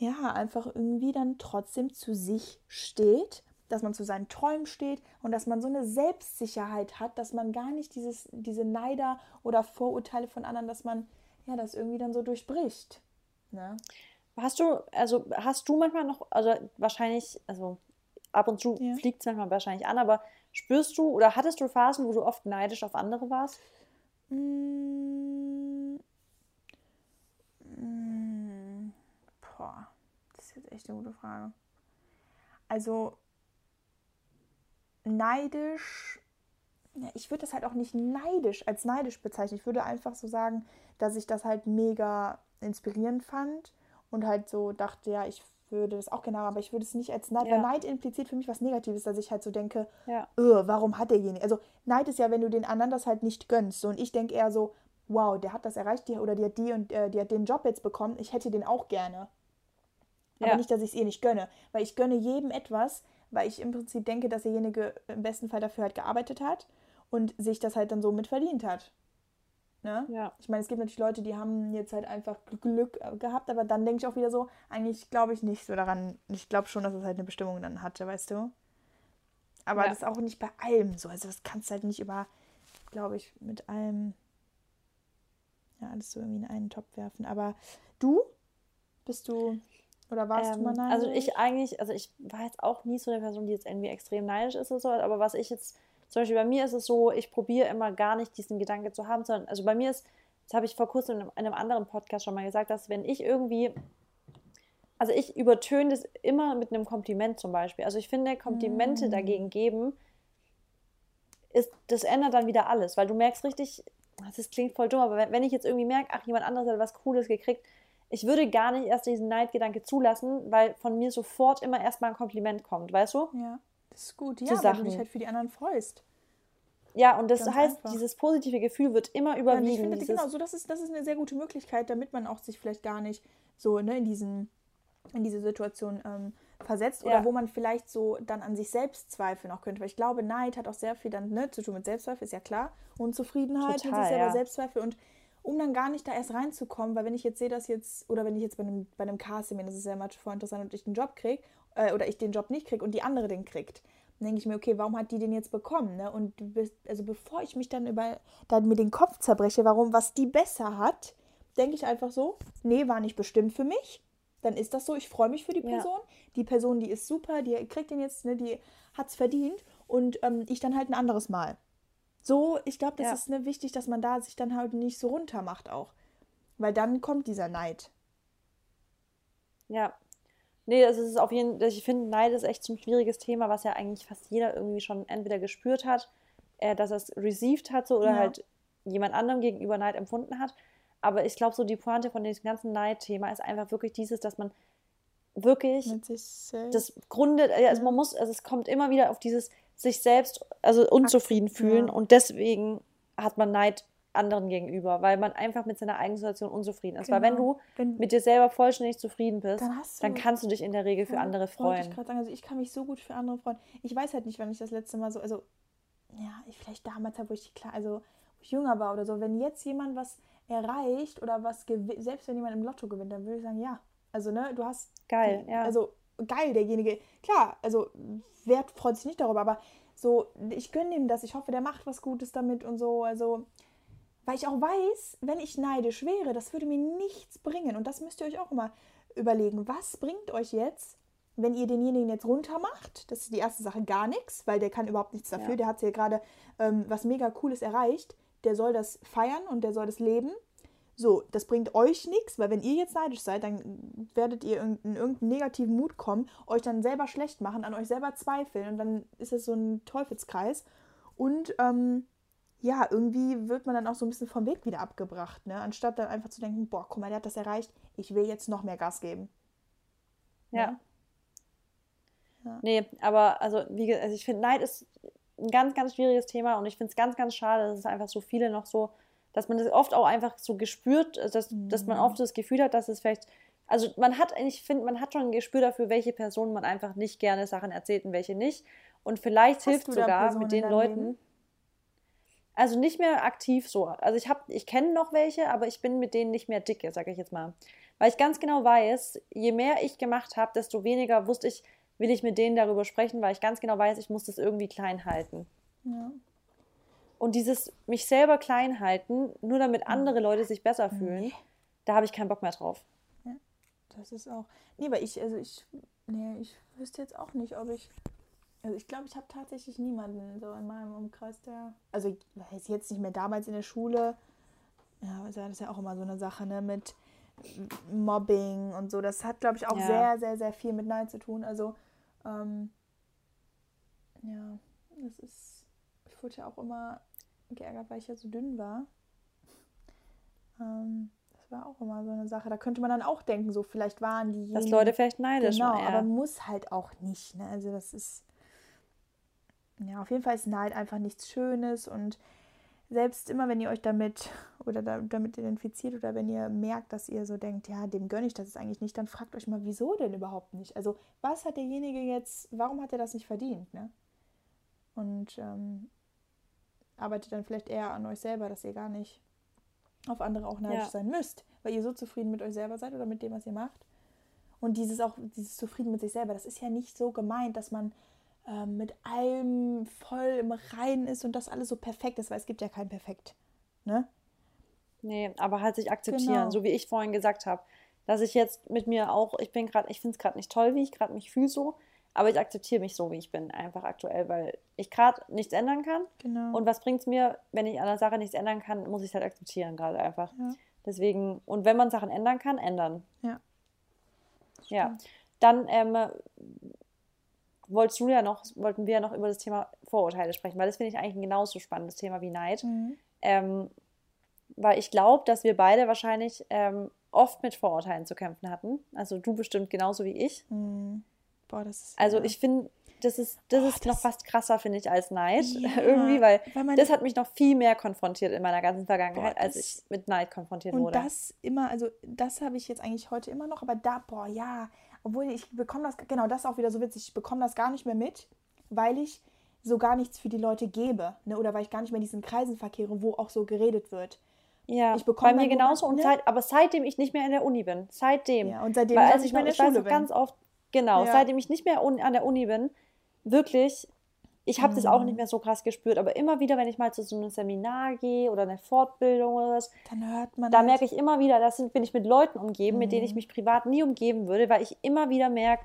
S1: ja einfach irgendwie dann trotzdem zu sich steht, dass man zu seinen Träumen steht und dass man so eine Selbstsicherheit hat, dass man gar nicht dieses, diese Neider oder Vorurteile von anderen, dass man ja das irgendwie dann so durchbricht. Ne?
S2: Hast du, also hast du manchmal noch, also wahrscheinlich, also ab und zu
S1: Ja.
S2: fliegt es manchmal wahrscheinlich an, aber spürst du oder hattest du Phasen, wo du oft neidisch auf andere warst?
S1: Mm. Mm. Ist jetzt echt eine gute Frage. Also neidisch, ja, ich würde das halt auch nicht neidisch als neidisch bezeichnen. Ich würde einfach so sagen, dass ich das halt mega inspirierend fand und halt so dachte, ja, ich würde das auch gerne haben, aber ich würde es nicht als Neid,
S2: Ja.
S1: weil Neid impliziert für mich was Negatives, dass ich halt so denke,
S2: Ja.
S1: öh, warum hat derjenige? Also Neid ist ja, wenn du den anderen das halt nicht gönnst. So, und ich denke eher so, wow, der hat das erreicht, die, oder die hat die und äh, die hat den Job jetzt bekommen, ich hätte den auch gerne. Aber
S2: Ja.
S1: nicht, dass ich es ihr nicht gönne. Weil ich gönne jedem etwas, weil ich im Prinzip denke, dass derjenige im besten Fall dafür halt gearbeitet hat und sich das halt dann so mit verdient hat. Ne?
S2: Ja.
S1: Ich meine, es gibt natürlich Leute, die haben jetzt halt einfach Glück äh, gehabt, aber dann denke ich auch wieder so, eigentlich glaube ich nicht so daran. Ich glaube schon, dass es halt eine Bestimmung dann hatte, weißt du? Aber
S2: Ja.
S1: das ist auch nicht bei allem so. Also das kannst du halt nicht über, glaube ich, mit allem, ja, alles so irgendwie in einen Topf werfen. Aber du? Bist du, oder warst du
S2: Ähm,
S1: mal neidisch?
S2: also ich eigentlich, also ich war jetzt auch nie so eine Person, die jetzt irgendwie extrem neidisch ist oder so, aber was ich jetzt, zum Beispiel bei mir ist es so, ich probiere immer gar nicht diesen Gedanke zu haben, sondern, also bei mir ist, das habe ich vor kurzem in einem, in einem anderen Podcast schon mal gesagt, dass wenn ich irgendwie, also ich übertöne das immer mit einem Kompliment zum Beispiel. Also ich finde, Komplimente
S1: Mm.
S2: dagegen geben, ist, das ändert dann wieder alles, weil du merkst richtig, das klingt voll dumm, aber wenn, wenn ich jetzt irgendwie merke, ach, jemand anderes hat was Cooles gekriegt, ich würde gar nicht erst diesen Neidgedanke zulassen, weil von mir sofort immer erstmal ein Kompliment kommt, weißt du?
S1: Ja, das ist gut.
S2: Zu
S1: Ja, weil du dich halt für die anderen freust.
S2: Ja, und das
S1: Ganz
S2: heißt,
S1: einfach.
S2: dieses positive Gefühl wird immer
S1: Ja, und ich
S2: überwiegen.
S1: finde, genau, so das ist, das ist eine sehr gute Möglichkeit, damit man auch sich vielleicht gar nicht so ne, in, diesen, in diese Situation ähm, versetzt oder
S2: Ja.
S1: wo man vielleicht so dann an sich selbst zweifeln auch könnte. Weil ich glaube, Neid hat auch sehr viel dann ne, zu tun mit Selbstzweifel, ist ja klar. Unzufriedenheit mit
S2: Total,
S1: sich selber,
S2: ja.
S1: Selbstzweifel und um dann gar nicht da erst reinzukommen, weil wenn ich jetzt sehe, dass jetzt, oder wenn ich jetzt bei einem, bei einem Casting bin, das ist ja immer voll interessant und ich den Job kriege, äh, oder ich den Job nicht kriege und die andere den kriegt, dann denke ich mir, okay, warum hat die den jetzt bekommen? Ne? Und bis, also bevor ich mich dann über dann mir den Kopf zerbreche, warum, was die besser hat, denke ich einfach so, nee, war nicht bestimmt für mich. Dann ist das so, ich freue mich für die
S2: Ja.
S1: Person. Die Person, die ist super, die kriegt den jetzt, ne, die hat es verdient und ähm, ich dann halt ein anderes Mal. So, ich glaube, das
S2: Ja.
S1: ist ne, wichtig, dass man da sich dann halt nicht so runter macht auch. Weil dann kommt dieser Neid.
S2: ja. Nee, das ist auf jeden Fall, ich finde, Neid ist echt so ein schwieriges Thema, was ja eigentlich fast jeder irgendwie schon entweder gespürt hat, äh, dass er es received hat so, oder
S1: Ja.
S2: halt jemand anderem gegenüber Neid empfunden hat. aber ich glaube, so die Pointe von diesem ganzen Neid-Thema ist einfach wirklich dieses, dass man wirklich das grundet, also man muss, also es kommt immer wieder auf dieses sich selbst, also unzufrieden fühlen ja. und deswegen hat man Neid anderen gegenüber, weil man einfach mit seiner eigenen Situation unzufrieden ist. Genau. Weil wenn genau. du wenn, mit dir selber vollständig zufrieden bist, dann, dann kannst du dich in der Regel für andere freuen.
S1: Ich, sagen, also ich kann mich so gut für andere freuen. Ich weiß halt nicht, wann ich das letzte Mal so, also ja, ich vielleicht damals, wo ich klar, also wo ich jünger war oder so, wenn jetzt jemand was erreicht oder was gewinnt, selbst wenn jemand im Lotto gewinnt, dann würde ich sagen, ja. Also, ne, du hast.
S2: Geil, ja.
S1: Also, geil, derjenige. Klar, also, wer freut sich nicht darüber, aber so, ich gönne ihm das. Ich hoffe, der macht was Gutes damit und so. Also, weil ich auch weiß, wenn ich neidisch wäre, das würde mir nichts bringen. Und das müsst ihr euch auch immer überlegen. Was bringt euch jetzt, wenn ihr denjenigen jetzt runter macht? Das ist die erste Sache, gar nichts, weil der kann überhaupt nichts dafür. Ja. Der hat hier gerade ähm, was mega Cooles erreicht. Der soll das feiern und der soll das leben. So, das bringt euch nichts, weil wenn ihr jetzt neidisch seid, dann werdet ihr in irgendeinen negativen Mut kommen, euch dann selber schlecht machen, an euch selber zweifeln und dann ist es so ein Teufelskreis. Und ähm, ja, irgendwie wird man dann auch so ein bisschen vom Weg wieder abgebracht, ne? Anstatt dann einfach zu denken, boah, guck mal, der hat das erreicht, ich will jetzt noch mehr Gas geben.
S2: Ja. ja. Nee, aber also, wie also ich finde, Neid ist ein ganz, ganz schwieriges Thema und ich finde es ganz, ganz schade, dass es einfach so viele noch so, dass man das oft auch einfach so gespürt, dass, mhm. dass man mhm. oft das Gefühl hat, dass es vielleicht, also man hat, ich finde, man hat schon ein Gespür dafür, welche Personen man einfach nicht gerne Sachen erzählt und welche nicht. Und vielleicht Hast hilft sogar mit den Leuten. Leben? Also nicht mehr aktiv so. Also ich habe, ich kenne noch welche, aber ich bin mit denen nicht mehr dicke, sage ich jetzt mal. Weil ich ganz genau weiß, je mehr ich gemacht habe, desto weniger wusste ich, will ich mit denen darüber sprechen, weil ich ganz genau weiß, ich muss das irgendwie klein halten. Ja. Und dieses mich selber klein halten, nur damit andere Leute sich besser fühlen, nee. da habe ich keinen Bock mehr drauf.
S1: Ja, das ist auch. Nee, weil ich, also ich, nee, ich wüsste jetzt auch nicht, ob ich also ich glaube, ich habe tatsächlich niemanden so in meinem Umkreis, der. Also weiß jetzt nicht mehr damals in der Schule. Ja, das ist ja auch immer so eine Sache, ne, mit Mobbing und so. Das hat, glaube ich, auch ja. sehr, sehr, sehr viel mit Nein zu tun. Also, ähm, ja, das ist. Ich wurde ja auch immer geärgert, weil ich ja so dünn war. Ähm, das war auch immer so eine Sache. Da könnte man dann auch denken, so vielleicht waren die.
S2: Dass Leute vielleicht neidisch
S1: Genau, aber muss halt auch nicht. Ne? Also das ist ja, auf jeden Fall ist Neid einfach nichts Schönes und selbst immer, wenn ihr euch damit oder da, damit identifiziert oder wenn ihr merkt, dass ihr so denkt, ja, dem gönne ich das ist eigentlich nicht, dann fragt euch mal, wieso denn überhaupt nicht? Also, was hat derjenige jetzt, warum hat er das nicht verdient? Ne? Und ähm, arbeitet dann vielleicht eher an euch selber, dass ihr gar nicht auf andere auch neidisch ja. sein müsst, weil ihr so zufrieden mit euch selber seid oder mit dem, was ihr macht. Und dieses auch, dieses Zufrieden mit sich selber, das ist ja nicht so gemeint, dass man äh, mit allem voll im Reinen ist und das alles so perfekt ist, weil es gibt ja kein Perfekt. Ne?
S2: Nee, aber halt sich akzeptieren, genau. so wie ich vorhin gesagt habe. Dass ich jetzt mit mir auch, ich bin gerade, ich finde es gerade nicht toll, wie ich gerade mich fühle so, aber ich akzeptiere mich so, wie ich bin, einfach aktuell, weil ich gerade nichts ändern kann. Genau. Und was bringt es mir, wenn ich an der Sache nichts ändern kann, muss ich es halt akzeptieren gerade einfach. Ja. Deswegen, und wenn man Sachen ändern kann, ändern. Ja. Ja. Dann ähm, wolltest du ja noch, wollten wir ja noch über das Thema Vorurteile sprechen, weil das finde ich eigentlich ein genauso spannendes Thema wie Neid. Mhm. Ähm, weil ich glaube, dass wir beide wahrscheinlich ähm, oft mit Vorurteilen zu kämpfen hatten. Also du bestimmt genauso wie ich. Mhm. Boah, das ist, also ja. ich finde, das ist, das oh, ist das noch fast krasser, finde ich, als Neid. Ja, irgendwie, weil, weil das hat mich noch viel mehr konfrontiert in meiner ganzen Vergangenheit, boah, als ich mit Neid konfrontiert
S1: und
S2: wurde.
S1: Und das immer, also das habe ich jetzt eigentlich heute immer noch, aber da, boah, ja, obwohl ich bekomme das, genau, das ist auch wieder so witzig, ich bekomme das gar nicht mehr mit, weil ich so gar nichts für die Leute gebe, ne? oder weil ich gar nicht mehr in diesen Kreisen verkehre, wo auch so geredet wird.
S2: Ja, ich bei mir genauso. Und ne? seit, aber seitdem ich nicht mehr in der Uni bin, seitdem. Ja, und seitdem weil, als ich, noch, in der Schule bin. ganz oft, genau, ja. seitdem ich nicht mehr an der Uni bin, wirklich ich habe mhm. das auch nicht mhm. mehr so krass gespürt, aber immer wieder, wenn ich mal zu so einem Seminar gehe oder eine Fortbildung oder was, dann hört man. Da halt. merke ich immer wieder, da bin ich mit Leuten umgeben, mhm. mit denen ich mhm. mich privat nie umgeben würde, weil ich immer wieder merke,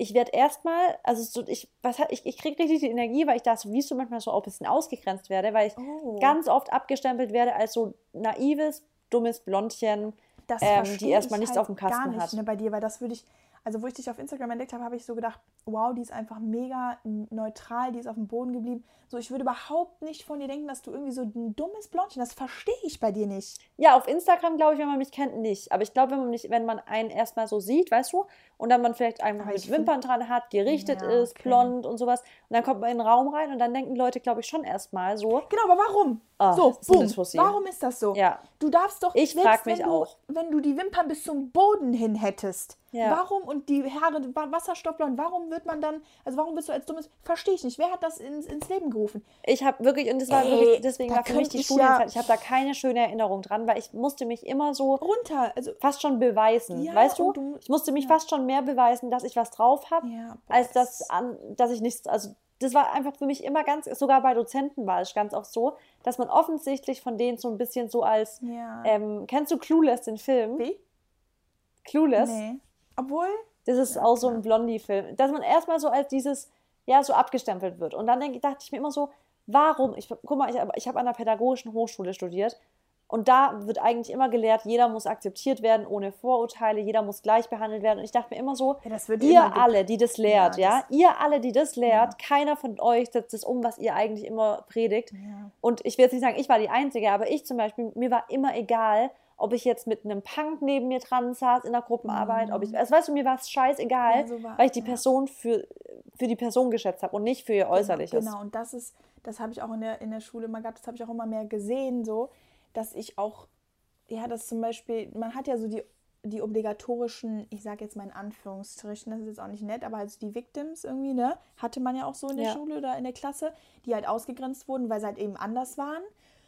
S2: ich werde erstmal, also so, ich, was ich, ich kriege richtig die Energie, weil ich da so, wie so manchmal so auch ein bisschen ausgegrenzt werde, weil ich oh. ganz oft abgestempelt werde als so naives, dummes Blondchen, ähm, die erstmal nichts halt auf dem Kasten
S1: gar nicht,
S2: hat.
S1: Ne, bei dir, weil das würde ich, also wo ich dich auf Instagram entdeckt habe, habe ich so gedacht, wow, die ist einfach mega neutral, die ist auf dem Boden geblieben. So, ich würde überhaupt nicht von dir denken, dass du irgendwie so ein dummes Blondchen, das verstehe ich bei dir nicht.
S2: Ja, auf Instagram glaube ich, wenn man mich kennt, nicht. Aber ich glaube, wenn man mich, wenn man einen erstmal so sieht, weißt du, und dann man vielleicht einfach Aber mit Wimpern dran hat, gerichtet ja, ist, okay. blond und sowas, und dann kommt man in den Raum rein und dann denken Leute, glaube ich, schon erstmal so.
S1: Genau, aber warum? Oh, so, boom. Warum ist das so?
S2: Ja.
S1: Du darfst doch,
S2: ich frage mich
S1: du,
S2: auch.
S1: wenn du die Wimpern bis zum Boden hin hättest, ja. warum und die Haare wasserstoffblond, warum wird man dann, also warum bist du als dummes, verstehe ich nicht. Wer hat das ins, ins Leben gerufen?
S2: Ich habe wirklich, und das war Ey, wirklich, deswegen war für mich die Studienzeit, ja, ich habe da keine schöne Erinnerung dran, weil ich musste mich immer so
S1: runter, also
S2: fast schon beweisen, weißt du? du? Ich musste mich fast schon mehr beweisen, dass ich was drauf habe, als dass, dass ich nichts, also das war einfach für mich immer ganz, sogar bei Dozenten war es ganz oft so, dass man offensichtlich von denen so ein bisschen so als, ja. ähm, kennst du Clueless, den Film?
S1: Wie?
S2: Clueless?
S1: Nee. Obwohl?
S2: Das ist ja, auch so ein Blondie-Film. Dass man erstmal so als dieses, ja, so abgestempelt wird. Und dann denk, dachte ich mir immer so, warum? Ich, guck mal, ich, ich habe an einer pädagogischen Hochschule studiert und da wird eigentlich immer gelehrt, jeder muss akzeptiert werden ohne Vorurteile, jeder muss gleich behandelt werden. Und ich dachte mir immer so, ja, ihr alle, die das lehrt, ja, das ihr alle, die das lehrt, ja. keiner von euch setzt das um, was ihr eigentlich immer predigt. Und ich will jetzt nicht sagen, ich war die Einzige, aber ich zum Beispiel, mir war immer egal, ob ich jetzt mit einem Punk neben mir dran saß in der Gruppenarbeit, mhm. ob ich, also weißt du, mir war es scheißegal, so war, weil ich die Person für, für die Person geschätzt habe und nicht für ihr genau, Äußerliches.
S1: Genau, und das ist, das habe ich auch in der, in der Schule immer gehabt, das habe ich auch immer mehr gesehen, so, dass ich auch, ja, dass zum Beispiel, man hat ja so die, die obligatorischen, ich sage jetzt mal in Anführungsstrichen, das ist jetzt auch nicht nett, aber also die Victims irgendwie, ne, hatte man ja auch so in der ja. Schule oder in der Klasse, die halt ausgegrenzt wurden, weil sie halt eben anders waren.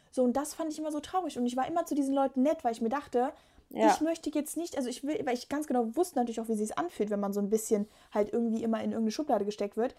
S1: So, und das fand ich immer so traurig. Und ich war immer zu diesen Leuten nett, weil ich mir dachte, ja. ich möchte jetzt nicht, also ich will, weil ich ganz genau wusste natürlich auch, wie sie es anfühlt, wenn man so ein bisschen halt irgendwie immer in irgendeine Schublade gesteckt wird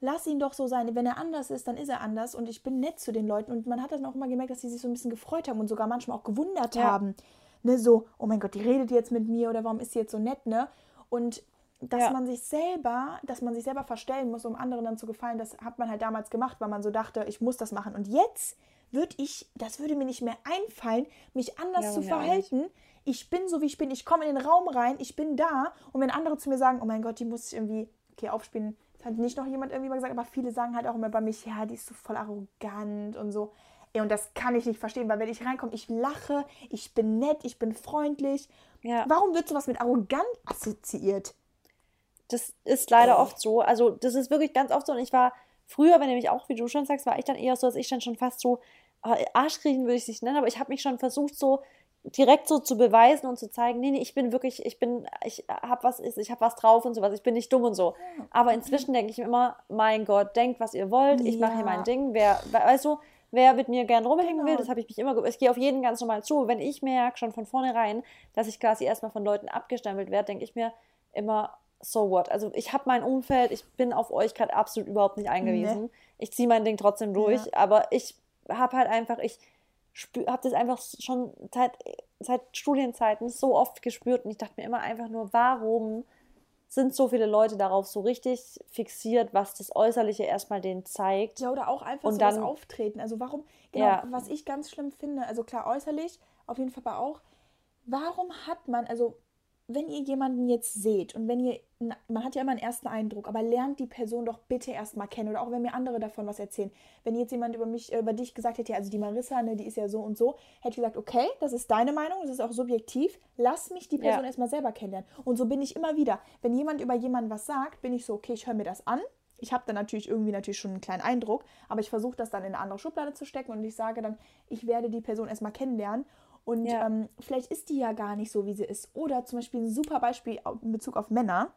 S1: lass ihn doch so sein. Wenn er anders ist, dann ist er anders. Und ich bin nett zu den Leuten. Und man hat dann auch immer gemerkt, dass sie sich so ein bisschen gefreut haben und sogar manchmal auch gewundert ja. haben. Ne, so, oh mein Gott, die redet jetzt mit mir oder warum ist sie jetzt so nett, ne? Und dass ja. man sich selber, dass man sich selber verstellen muss, um anderen dann zu gefallen, das hat man halt damals gemacht, weil man so dachte, ich muss das machen. Und jetzt würde ich, das würde mir nicht mehr einfallen, mich anders ja, zu verhalten. Ich bin so, wie ich bin. Ich komme in den Raum rein, ich bin da. Und wenn andere zu mir sagen, oh mein Gott, die muss ich irgendwie, okay, aufspielen, hat nicht noch jemand irgendwie mal gesagt, aber viele sagen halt auch immer bei mich, ja, die ist so voll arrogant und so. Ey, und das kann ich nicht verstehen, weil wenn ich reinkomme, ich lache, ich bin nett, ich bin freundlich. Ja. Warum wird sowas mit arrogant assoziiert?
S2: Das ist leider Ey. oft so. Also, das ist wirklich ganz oft so. Und ich war früher, wenn nämlich auch, wie du schon sagst, war ich dann eher so, dass ich dann schon fast so, äh, Arschkriechen würde ich es nicht nennen, aber ich habe mich schon versucht, so direkt so zu beweisen und zu zeigen, nee, nee, ich bin wirklich, ich bin, ich habe was, ich habe was drauf und sowas, ich bin nicht dumm und so. Aber inzwischen denke ich mir immer, mein Gott, denkt, was ihr wollt, ich mache hier mein Ding. Wer, weißt du, wer mit mir gern rumhängen genau. will, das habe ich mich immer, ich gehe auf jeden ganz normal zu. Wenn ich merke schon von vornherein, dass ich quasi erstmal von Leuten abgestempelt werde, denke ich mir immer, so what? Also ich habe mein Umfeld, ich bin auf euch gerade absolut überhaupt nicht eingewiesen. Nee. Ich ziehe mein Ding trotzdem durch, ja. aber ich habe halt einfach, ich habe das einfach schon seit, seit Studienzeiten so oft gespürt und ich dachte mir immer einfach nur, warum sind so viele Leute darauf so richtig fixiert, was das Äußerliche erstmal denen zeigt.
S1: Ja, oder auch einfach und so dann, das Auftreten. Also warum, genau, ja. was ich ganz schlimm finde, also klar äußerlich, auf jeden Fall aber auch, warum hat man, also wenn ihr jemanden jetzt seht und wenn ihr, man hat ja immer einen ersten Eindruck, aber lernt die Person doch bitte erstmal kennen oder auch wenn mir andere davon was erzählen. Wenn jetzt jemand über mich, über dich gesagt hätte, ja, also die Marissa, ne, die ist ja so und so, hätte ich gesagt, okay, das ist deine Meinung, das ist auch subjektiv, lass mich die Person ja. erstmal selber kennenlernen. Und so bin ich immer wieder. Wenn jemand über jemanden was sagt, bin ich so, okay, ich höre mir das an. Ich habe dann natürlich irgendwie natürlich schon einen kleinen Eindruck, aber ich versuche das dann in eine andere Schublade zu stecken und ich sage dann, ich werde die Person erstmal kennenlernen und ja. ähm, vielleicht ist die ja gar nicht so, wie sie ist. Oder zum Beispiel ein super Beispiel in Bezug auf Männer.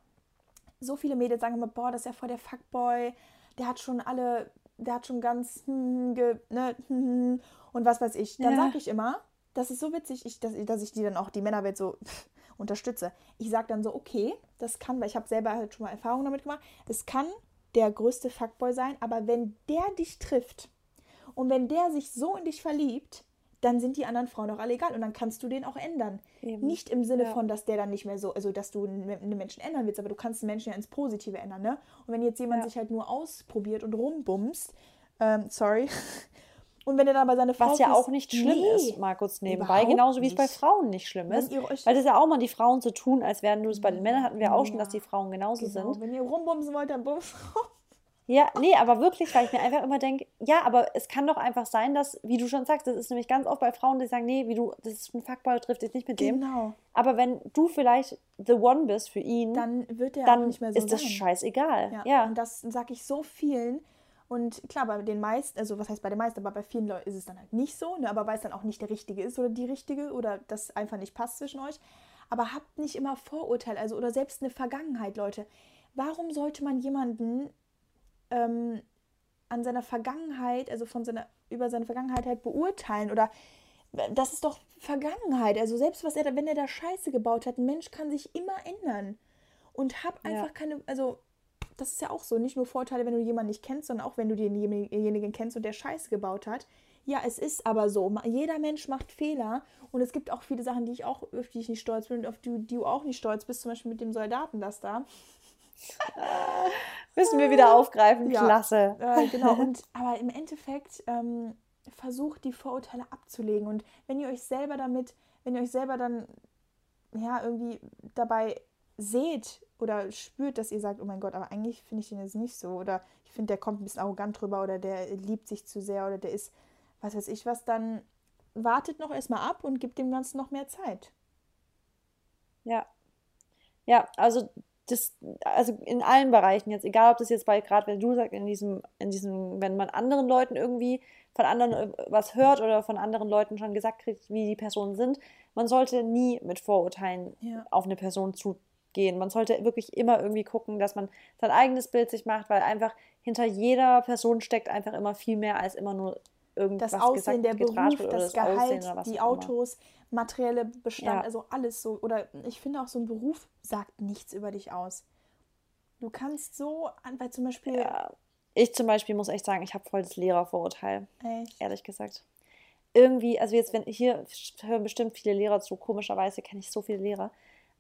S1: So viele Mädels sagen immer, boah, das ist ja voll der Fuckboy, der hat schon alle, der hat schon ganz hm, ge, ne, hm, und was weiß ich. Dann ja. sage ich immer, das ist so witzig, ich, dass, dass ich die dann auch, die Männerwelt so unterstütze. Ich sage dann so, okay, das kann, weil ich habe selber halt schon mal Erfahrungen damit gemacht, es kann der größte Fuckboy sein, aber wenn der dich trifft und wenn der sich so in dich verliebt, dann sind die anderen Frauen auch alle egal und dann kannst du den auch ändern. Eben. Nicht im Sinne ja. von, dass der dann nicht mehr so, also dass du einen Menschen ändern willst, aber du kannst einen Menschen ja ins Positive ändern, ne? Und wenn jetzt jemand ja. sich halt nur ausprobiert und rumbumst, ähm, sorry, Und wenn er dann bei seiner
S2: Frau. Was ja auch nicht schlimm nee, ist, mal kurz nebenbei. Genauso wie es bei Frauen nicht schlimm ist. Weil das ja auch mal die Frauen zu so tun, als wären du es bei den Männern hatten wir auch schon, dass die Frauen genauso genau. sind.
S1: Wenn ihr rumbumsen wollt, dann bums
S2: Ja, nee, aber wirklich, weil ich mir einfach immer denke, ja, aber es kann doch einfach sein, dass, wie du schon sagst, das ist nämlich ganz oft bei Frauen, die sagen, nee, wie du, das ist ein Fuckboy, trifft dich nicht mit dem. Genau. Aber wenn du vielleicht the one bist für ihn,
S1: dann wird er dann nicht mehr so
S2: ist das scheißegal.
S1: Ja. ja. Und das sage ich so vielen. Und klar, bei den meisten, also was heißt bei den meisten, aber bei vielen Leuten ist es dann halt nicht so, ne? aber weil es dann auch nicht der Richtige ist oder die Richtige oder das einfach nicht passt zwischen euch. Aber habt nicht immer Vorurteile, also oder selbst eine Vergangenheit, Leute. Warum sollte man jemanden ähm, an seiner Vergangenheit, also von seiner, über seine Vergangenheit halt beurteilen oder das ist doch Vergangenheit. Also selbst was er da, wenn er da Scheiße gebaut hat, ein Mensch kann sich immer ändern. Und hab einfach ja. keine, also das ist ja auch so, nicht nur Vorteile, wenn du jemanden nicht kennst, sondern auch wenn du denjenigen kennst und der Scheiße gebaut hat. Ja, es ist aber so. Jeder Mensch macht Fehler und es gibt auch viele Sachen, die ich auch, auf die ich nicht stolz bin und auf die, die du auch nicht stolz bist, zum Beispiel mit dem Soldaten, das da.
S2: Müssen wir wieder aufgreifen. Ja. Klasse.
S1: Äh, genau. Und, aber im Endeffekt ähm, versucht die Vorurteile abzulegen. Und wenn ihr euch selber damit, wenn ihr euch selber dann ja irgendwie dabei seht oder spürt, dass ihr sagt, oh mein Gott, aber eigentlich finde ich den jetzt nicht so. Oder ich finde, der kommt ein bisschen arrogant drüber oder der liebt sich zu sehr oder der ist, was weiß ich was, dann wartet noch erstmal ab und gibt dem Ganzen noch mehr Zeit.
S2: Ja. Ja, also das, also in allen Bereichen jetzt, egal ob das jetzt bei, gerade wenn du sagst, in diesem, in diesem, wenn man anderen Leuten irgendwie von anderen was hört oder von anderen Leuten schon gesagt kriegt, wie die Personen sind, man sollte nie mit Vorurteilen ja. auf eine Person zugehen. Man sollte wirklich immer irgendwie gucken, dass man sein eigenes Bild sich macht, weil einfach hinter jeder Person steckt einfach immer viel mehr als immer nur irgendwas
S1: das Aussehen, gesagt, der Beruf, das, das Gehalt, die Autos, materielle Bestand, ja. also alles so. Oder ich finde auch so ein Beruf sagt nichts über dich aus. Du kannst so, weil zum Beispiel.
S2: Ja. Ich zum Beispiel muss echt sagen, ich habe voll das Lehrervorurteil. Echt? Ehrlich gesagt. Irgendwie, also jetzt, wenn hier hören bestimmt viele Lehrer zu, komischerweise kenne ich so viele Lehrer,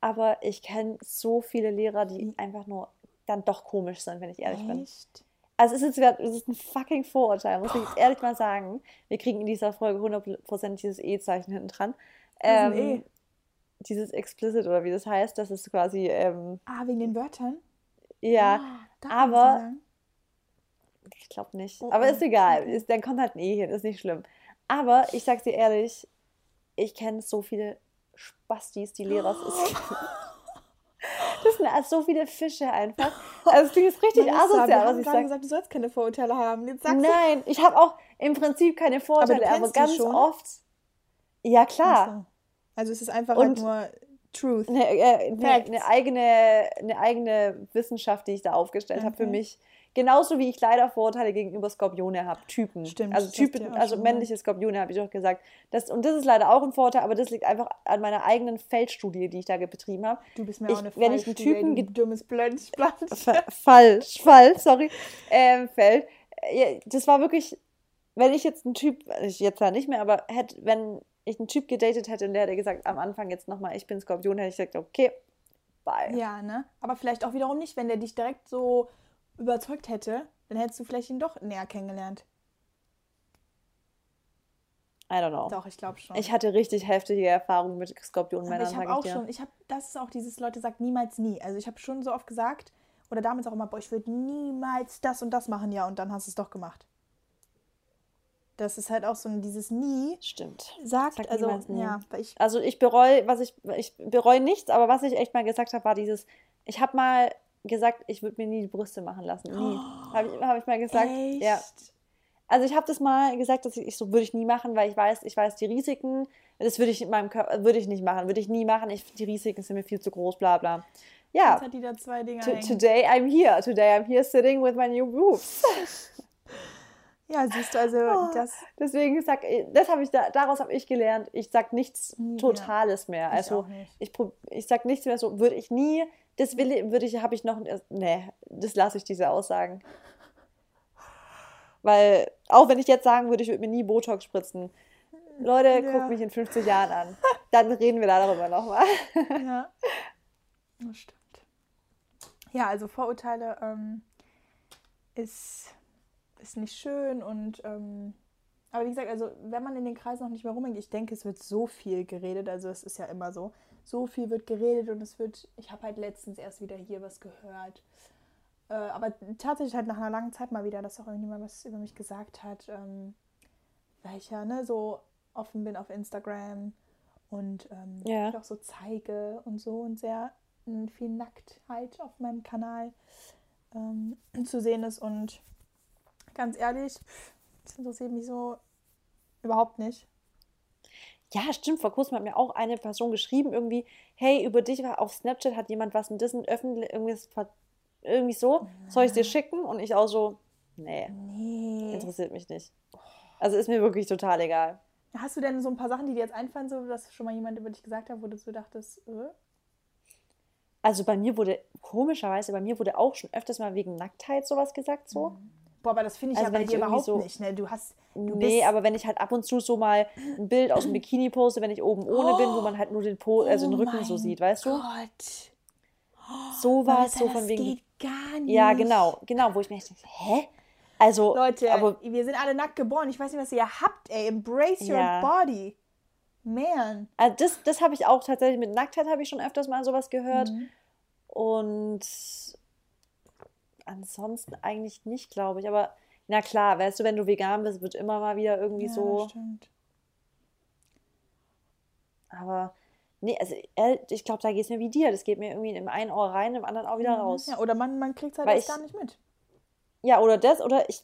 S2: aber ich kenne so viele Lehrer, die mhm. einfach nur dann doch komisch sind, wenn ich ehrlich Echt? bin. Also es ist, es ist ein fucking Vorurteil, muss ich jetzt ehrlich mal sagen. Wir kriegen in dieser Folge 100% dieses E-Zeichen hinten dran. Ähm, e. Dieses explicit oder wie das heißt, das ist quasi. Ähm,
S1: ah, wegen den Wörtern?
S2: Ja, ah, aber. Ich glaube nicht. Oh, aber ist egal. Okay. Ist, dann kommt halt ein E hin, ist nicht schlimm. Aber ich sag's dir ehrlich, ich kenne so viele Spastis, die Lehrer sind. Das sind so viele Fische einfach. Also das klingt richtig Melissa, asozial, was ich sage.
S1: gesagt, du sollst keine Vorurteile haben.
S2: Nein, ich habe auch im Prinzip keine Vorurteile, aber, aber ganz oft. Ja, klar.
S1: Also es ist einfach halt nur Truth.
S2: Eine, äh, eine, eine, eigene, eine eigene Wissenschaft, die ich da aufgestellt okay. habe für mich. Genauso wie ich leider Vorurteile gegenüber Skorpione habe, Typen. Stimmt. Also Typen, also männliche Skorpione habe ich auch gesagt. Das, und das ist leider auch ein Vorteil, aber das liegt einfach an meiner eigenen Feldstudie, die ich da betrieben habe.
S1: Du bist mir ich, auch eine wenn ich einen Typen du dummes Blönsch,
S2: Falsch, falsch, sorry. Ähm, Feld. Das war wirklich, wenn ich jetzt einen Typ, jetzt ja nicht mehr, aber hätte, wenn ich einen Typ gedatet hätte und der hätte gesagt, am Anfang jetzt nochmal, ich bin Skorpion, hätte ich gesagt, okay, bye.
S1: Ja, ne? Aber vielleicht auch wiederum nicht, wenn der dich direkt so überzeugt hätte, dann hättest du vielleicht ihn doch näher kennengelernt.
S2: I don't know.
S1: Doch, ich glaube schon.
S2: Ich hatte richtig heftige Erfahrungen mit Skorpionmännern.
S1: Ich habe auch ich schon, ich habe, das ist auch dieses, Leute sagt niemals nie. Also ich habe schon so oft gesagt, oder damals auch immer, boah, ich würde niemals das und das machen, ja, und dann hast du es doch gemacht. Das ist halt auch so ein, dieses Nie.
S2: Stimmt.
S1: Sagt, sagt also, nie. ja,
S2: ich also ich bereue, was ich, ich bereue nichts, aber was ich echt mal gesagt habe, war dieses, ich habe mal gesagt, ich würde mir nie die Brüste machen lassen. Nie. Oh, habe ich, hab ich mal gesagt. Echt? Ja. Also ich habe das mal gesagt, dass ich, ich so würde ich nie machen, weil ich weiß, ich weiß die Risiken. Das würde ich in meinem Körper, würde ich nicht machen, würde ich nie machen. Ich, die Risiken sind mir viel zu groß, bla bla. Ja.
S1: Jetzt hat die da zwei Dinge.
S2: Today I'm here. Today I'm here sitting with my new boobs.
S1: Ja, siehst du, also oh, das.
S2: Deswegen sag das habe ich da, daraus habe ich gelernt, ich sag nichts Totales mehr. Also ich, ich, ich sag nichts mehr so, würde ich nie, das will würde ich, habe ich noch, nee, das lasse ich diese Aussagen. Weil, auch wenn ich jetzt sagen würde, ich würde mir nie Botox spritzen. Leute, ja. guckt mich in 50 Jahren an. Dann reden wir da darüber nochmal.
S1: Ja. Das stimmt. Ja, also Vorurteile ähm, ist ist nicht schön und ähm, Aber wie gesagt, also wenn man in den Kreisen noch nicht mehr rumhängt, ich denke, es wird so viel geredet. Also es ist ja immer so. So viel wird geredet und es wird. Ich habe halt letztens erst wieder hier was gehört. Äh, aber tatsächlich halt nach einer langen Zeit mal wieder, dass auch irgendjemand was über mich gesagt hat, ähm, weil ich ja ne, so offen bin auf Instagram und ähm,
S2: Ja.
S1: ich auch so zeige und so und sehr äh, viel Nacktheit auf meinem Kanal ähm, zu sehen ist. Und ganz ehrlich, das interessiert mich so überhaupt nicht.
S2: Ja, stimmt. Vor kurzem hat mir auch eine Person geschrieben, irgendwie, hey, über dich war auf Snapchat hat jemand was in Dissen öffentlich, irgendwie, so, soll ich es dir schicken? Und ich auch so, nee,
S1: Nee.
S2: interessiert mich nicht. Also ist mir wirklich total egal.
S1: Hast du denn so ein paar Sachen, die dir jetzt einfallen, so dass schon mal jemand über dich gesagt hat, wo du so dachtest, äh?
S2: Also bei mir wurde, komischerweise, bei mir wurde auch schon öfters mal wegen Nacktheit sowas gesagt, so.
S1: Boah, aber das finde ich
S2: Also
S1: ja bei dir überhaupt
S2: so-
S1: nicht. Ne? Du hast. Du
S2: Nee, aber wenn ich halt ab und zu so mal ein Bild aus dem Bikini poste, wenn ich oben ohne bin, wo man halt nur den po also den
S1: Oh
S2: Rücken so sieht, weißt du?
S1: Gott.
S2: So war es so
S1: das
S2: von wegen.
S1: geht gar nicht.
S2: Ja, genau, genau, wo ich mir echt denke, hä? Also,
S1: Leute,
S2: aber
S1: wir sind alle nackt geboren. Ich weiß nicht, was ihr habt, ey. Embrace your
S2: Ja.
S1: body. Man.
S2: also das, das habe ich auch tatsächlich mit Nacktheit habe ich schon öfters mal sowas gehört.
S1: Mhm.
S2: Und ansonsten eigentlich nicht, glaube ich. Aber na klar, weißt du, wenn du vegan bist, wird immer mal wieder irgendwie
S1: Ja,
S2: so.
S1: stimmt.
S2: Aber nee, also äh, ich glaube, da geht es mir wie dir. Das geht mir irgendwie im einen Ohr rein, im anderen auch wieder raus.
S1: Ja, oder man, man kriegt es halt
S2: ich-
S1: gar nicht mit.
S2: Ja, oder das, oder ich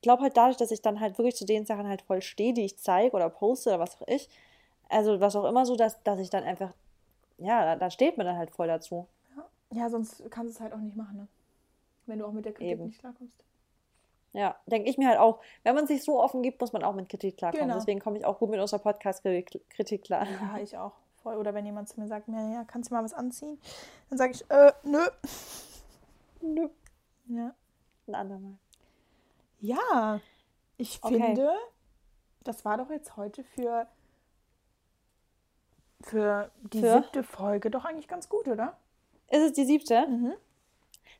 S2: glaube halt dadurch, dass ich dann halt wirklich zu den Sachen halt voll stehe, die ich zeige oder poste oder was auch ich, also was auch immer so, dass, dass ich dann einfach, ja, da, da steht mir dann halt voll dazu.
S1: Ja, sonst kannst du es halt auch nicht machen, ne? Wenn du auch mit der Kritik
S2: Eben.
S1: nicht klarkommst.
S2: Ja, denke ich mir halt auch, wenn man sich so offen gibt, muss man auch mit Kritik klarkommen.
S1: Genau.
S2: Deswegen komme ich auch gut mit unserer Podcast-Kritik klar.
S1: Ja, ich auch. Voll. Oder wenn jemand zu mir sagt, ja, ja, kannst du mal was anziehen? Dann sage ich, äh, nö.
S2: Nö.
S1: Ja.
S2: Ein andermal.
S1: Ja, ich
S2: Okay.
S1: finde, das war doch jetzt heute für, für die
S2: Für?
S1: siebte Folge doch eigentlich ganz gut, oder?
S2: Ist es die siebte?
S1: Mhm.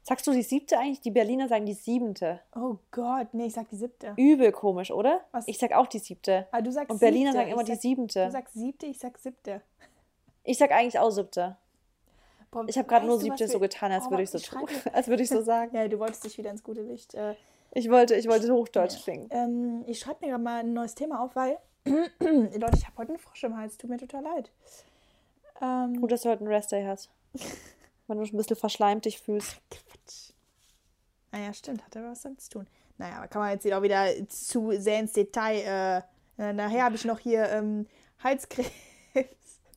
S2: Sagst du die siebte eigentlich? Die Berliner sagen die siebente.
S1: Oh Gott, nee, ich sag die siebte.
S2: Übel komisch, oder?
S1: Was?
S2: Ich sag auch die siebte.
S1: Ah, du sagst
S2: Und Berliner
S1: siebte,
S2: sagen immer die
S1: sag-
S2: siebente.
S1: Du sagst siebte, ich sag siebte.
S2: Ich sag eigentlich auch siebte.
S1: Boah,
S2: Ich habe gerade nur siebte so getan, als
S1: Oh,
S2: würde ich so tun. Als würde ich so sagen.
S1: Ja, du wolltest dich wieder ins gute Licht. Äh,
S2: Ich wollte, ich wollte Hochdeutsch klingen.
S1: ähm, ich schreibe mir gerade mal ein neues Thema auf, weil, Leute, ich habe heute einen Frosch im Hals. Tut mir total leid. Ähm,
S2: Gut, dass du heute einen Restday hast. Wenn du schon ein bisschen verschleimt dich fühlst.
S1: Naja, stimmt, hat aber was damit zu tun. Naja, aber kann man jetzt auch wieder zu sehr ins Detail. Äh, äh, nachher habe ich noch hier ähm, Halskrebs.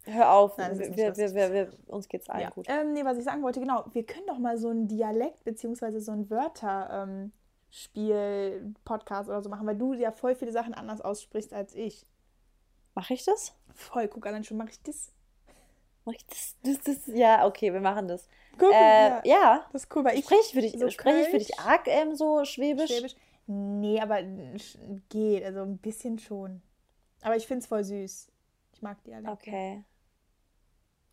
S2: Hör auf,
S1: Nein,
S2: wir, wir, wir, uns geht's allen
S1: Ja.
S2: gut.
S1: Ähm, nee, was ich sagen wollte, genau, wir können doch mal so ein Dialekt beziehungsweise so ein Wörterspiel-Podcast oder so machen, weil du ja voll viele Sachen anders aussprichst als ich.
S2: Mach ich das?
S1: Voll, guck allein schon, mache ich das?
S2: Das, das, das? Ja, okay, wir machen das.
S1: Guck,
S2: Äh,
S1: ja,
S2: ja,
S1: das ist cool, weil ich
S2: spreche ich für dich,
S1: so
S2: spreche ich für dich arg ähm, so schwäbisch?
S1: Schwäbisch. Nee, aber geht, also ein bisschen schon. Aber ich finde es voll süß. Ich mag Dialekte.
S2: Okay.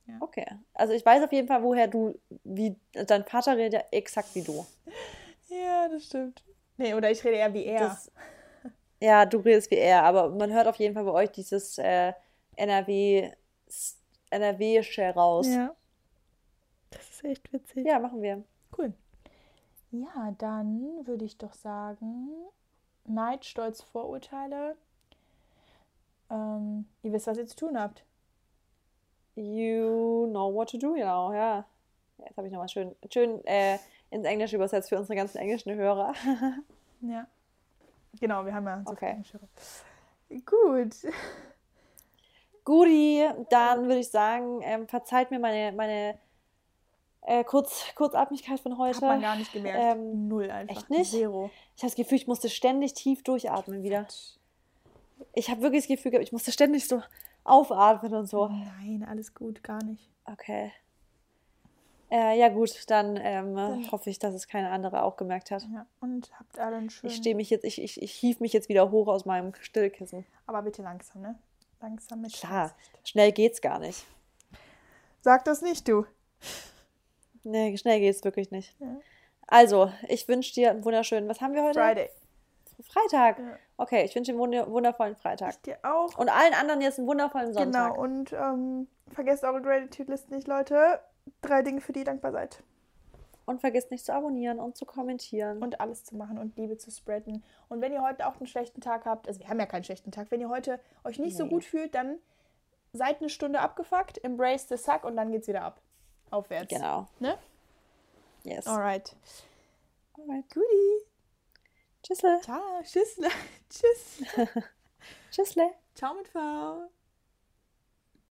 S1: Ja.
S2: Okay. Also ich weiß auf jeden Fall, woher du, wie, dein Vater redet ja exakt wie du.
S1: Ja, das stimmt. Nee, oder ich rede eher wie er.
S2: Das, ja, du redest wie er, aber man hört auf jeden Fall bei euch dieses äh, NRW, NRW-Share raus.
S1: ja. Das ist echt witzig.
S2: ja, machen wir.
S1: Cool. Ja, dann würde ich doch sagen, Neid, Stolz, Vorurteile. Ähm, ihr wisst, was ihr zu tun habt.
S2: You know what to do, genau, ja. Jetzt habe ich nochmal schön, schön äh, ins Englische übersetzt für unsere ganzen englischen Hörer.
S1: Ja. Genau, wir haben ja so
S2: Okay.
S1: Gut.
S2: Guti, dann würde ich sagen, ähm, verzeiht mir meine, meine äh, Kurz, Kurzatmigkeit von heute.
S1: Hat man gar nicht gemerkt.
S2: Ähm,
S1: Null einfach.
S2: echt nicht?
S1: Zero.
S2: Ich habe das Gefühl, ich musste ständig tief durchatmen wieder. Ich habe wirklich das Gefühl gehabt, ich musste ständig so aufatmen und so.
S1: Nein, alles gut, gar nicht.
S2: Okay. Äh, ja gut, dann ähm, hoffe ich, dass es keine andere auch gemerkt hat.
S1: Ja. Und habt alle einen schönen.
S2: Ich stehe mich jetzt, ich, ich, ich hief mich jetzt wieder hoch aus meinem Stillkissen.
S1: Aber bitte langsam, ne? Langsam mit
S2: Klar, schnell geht's gar nicht.
S1: Sag das nicht, du.
S2: Nee, schnell geht's wirklich nicht.
S1: Ja.
S2: Also, ich wünsche dir einen wunderschönen, was haben wir heute?
S1: Friday.
S2: Freitag. Ja. Okay, ich wünsche dir einen wundervollen Freitag. Ich
S1: dir auch.
S2: Und allen anderen jetzt einen wundervollen Sonntag.
S1: Genau, und ähm, vergesst eure Gratitude-List nicht, Leute. Drei Dinge, für die ihr dankbar seid.
S2: Und vergesst nicht zu abonnieren und zu kommentieren.
S1: Und alles zu machen und Liebe zu spreaden. Und wenn ihr heute auch einen schlechten Tag habt, also wir haben ja keinen schlechten Tag, wenn ihr heute euch nicht nee. so gut fühlt, dann seid eine Stunde abgefuckt, embrace the suck und dann geht's wieder ab. Aufwärts. Genau. Ne? Yes. Alright. Alright. Goodie. Tschüssle. Ciao. Tschüssle. Tschüss. Tschüssle. Ciao mit V.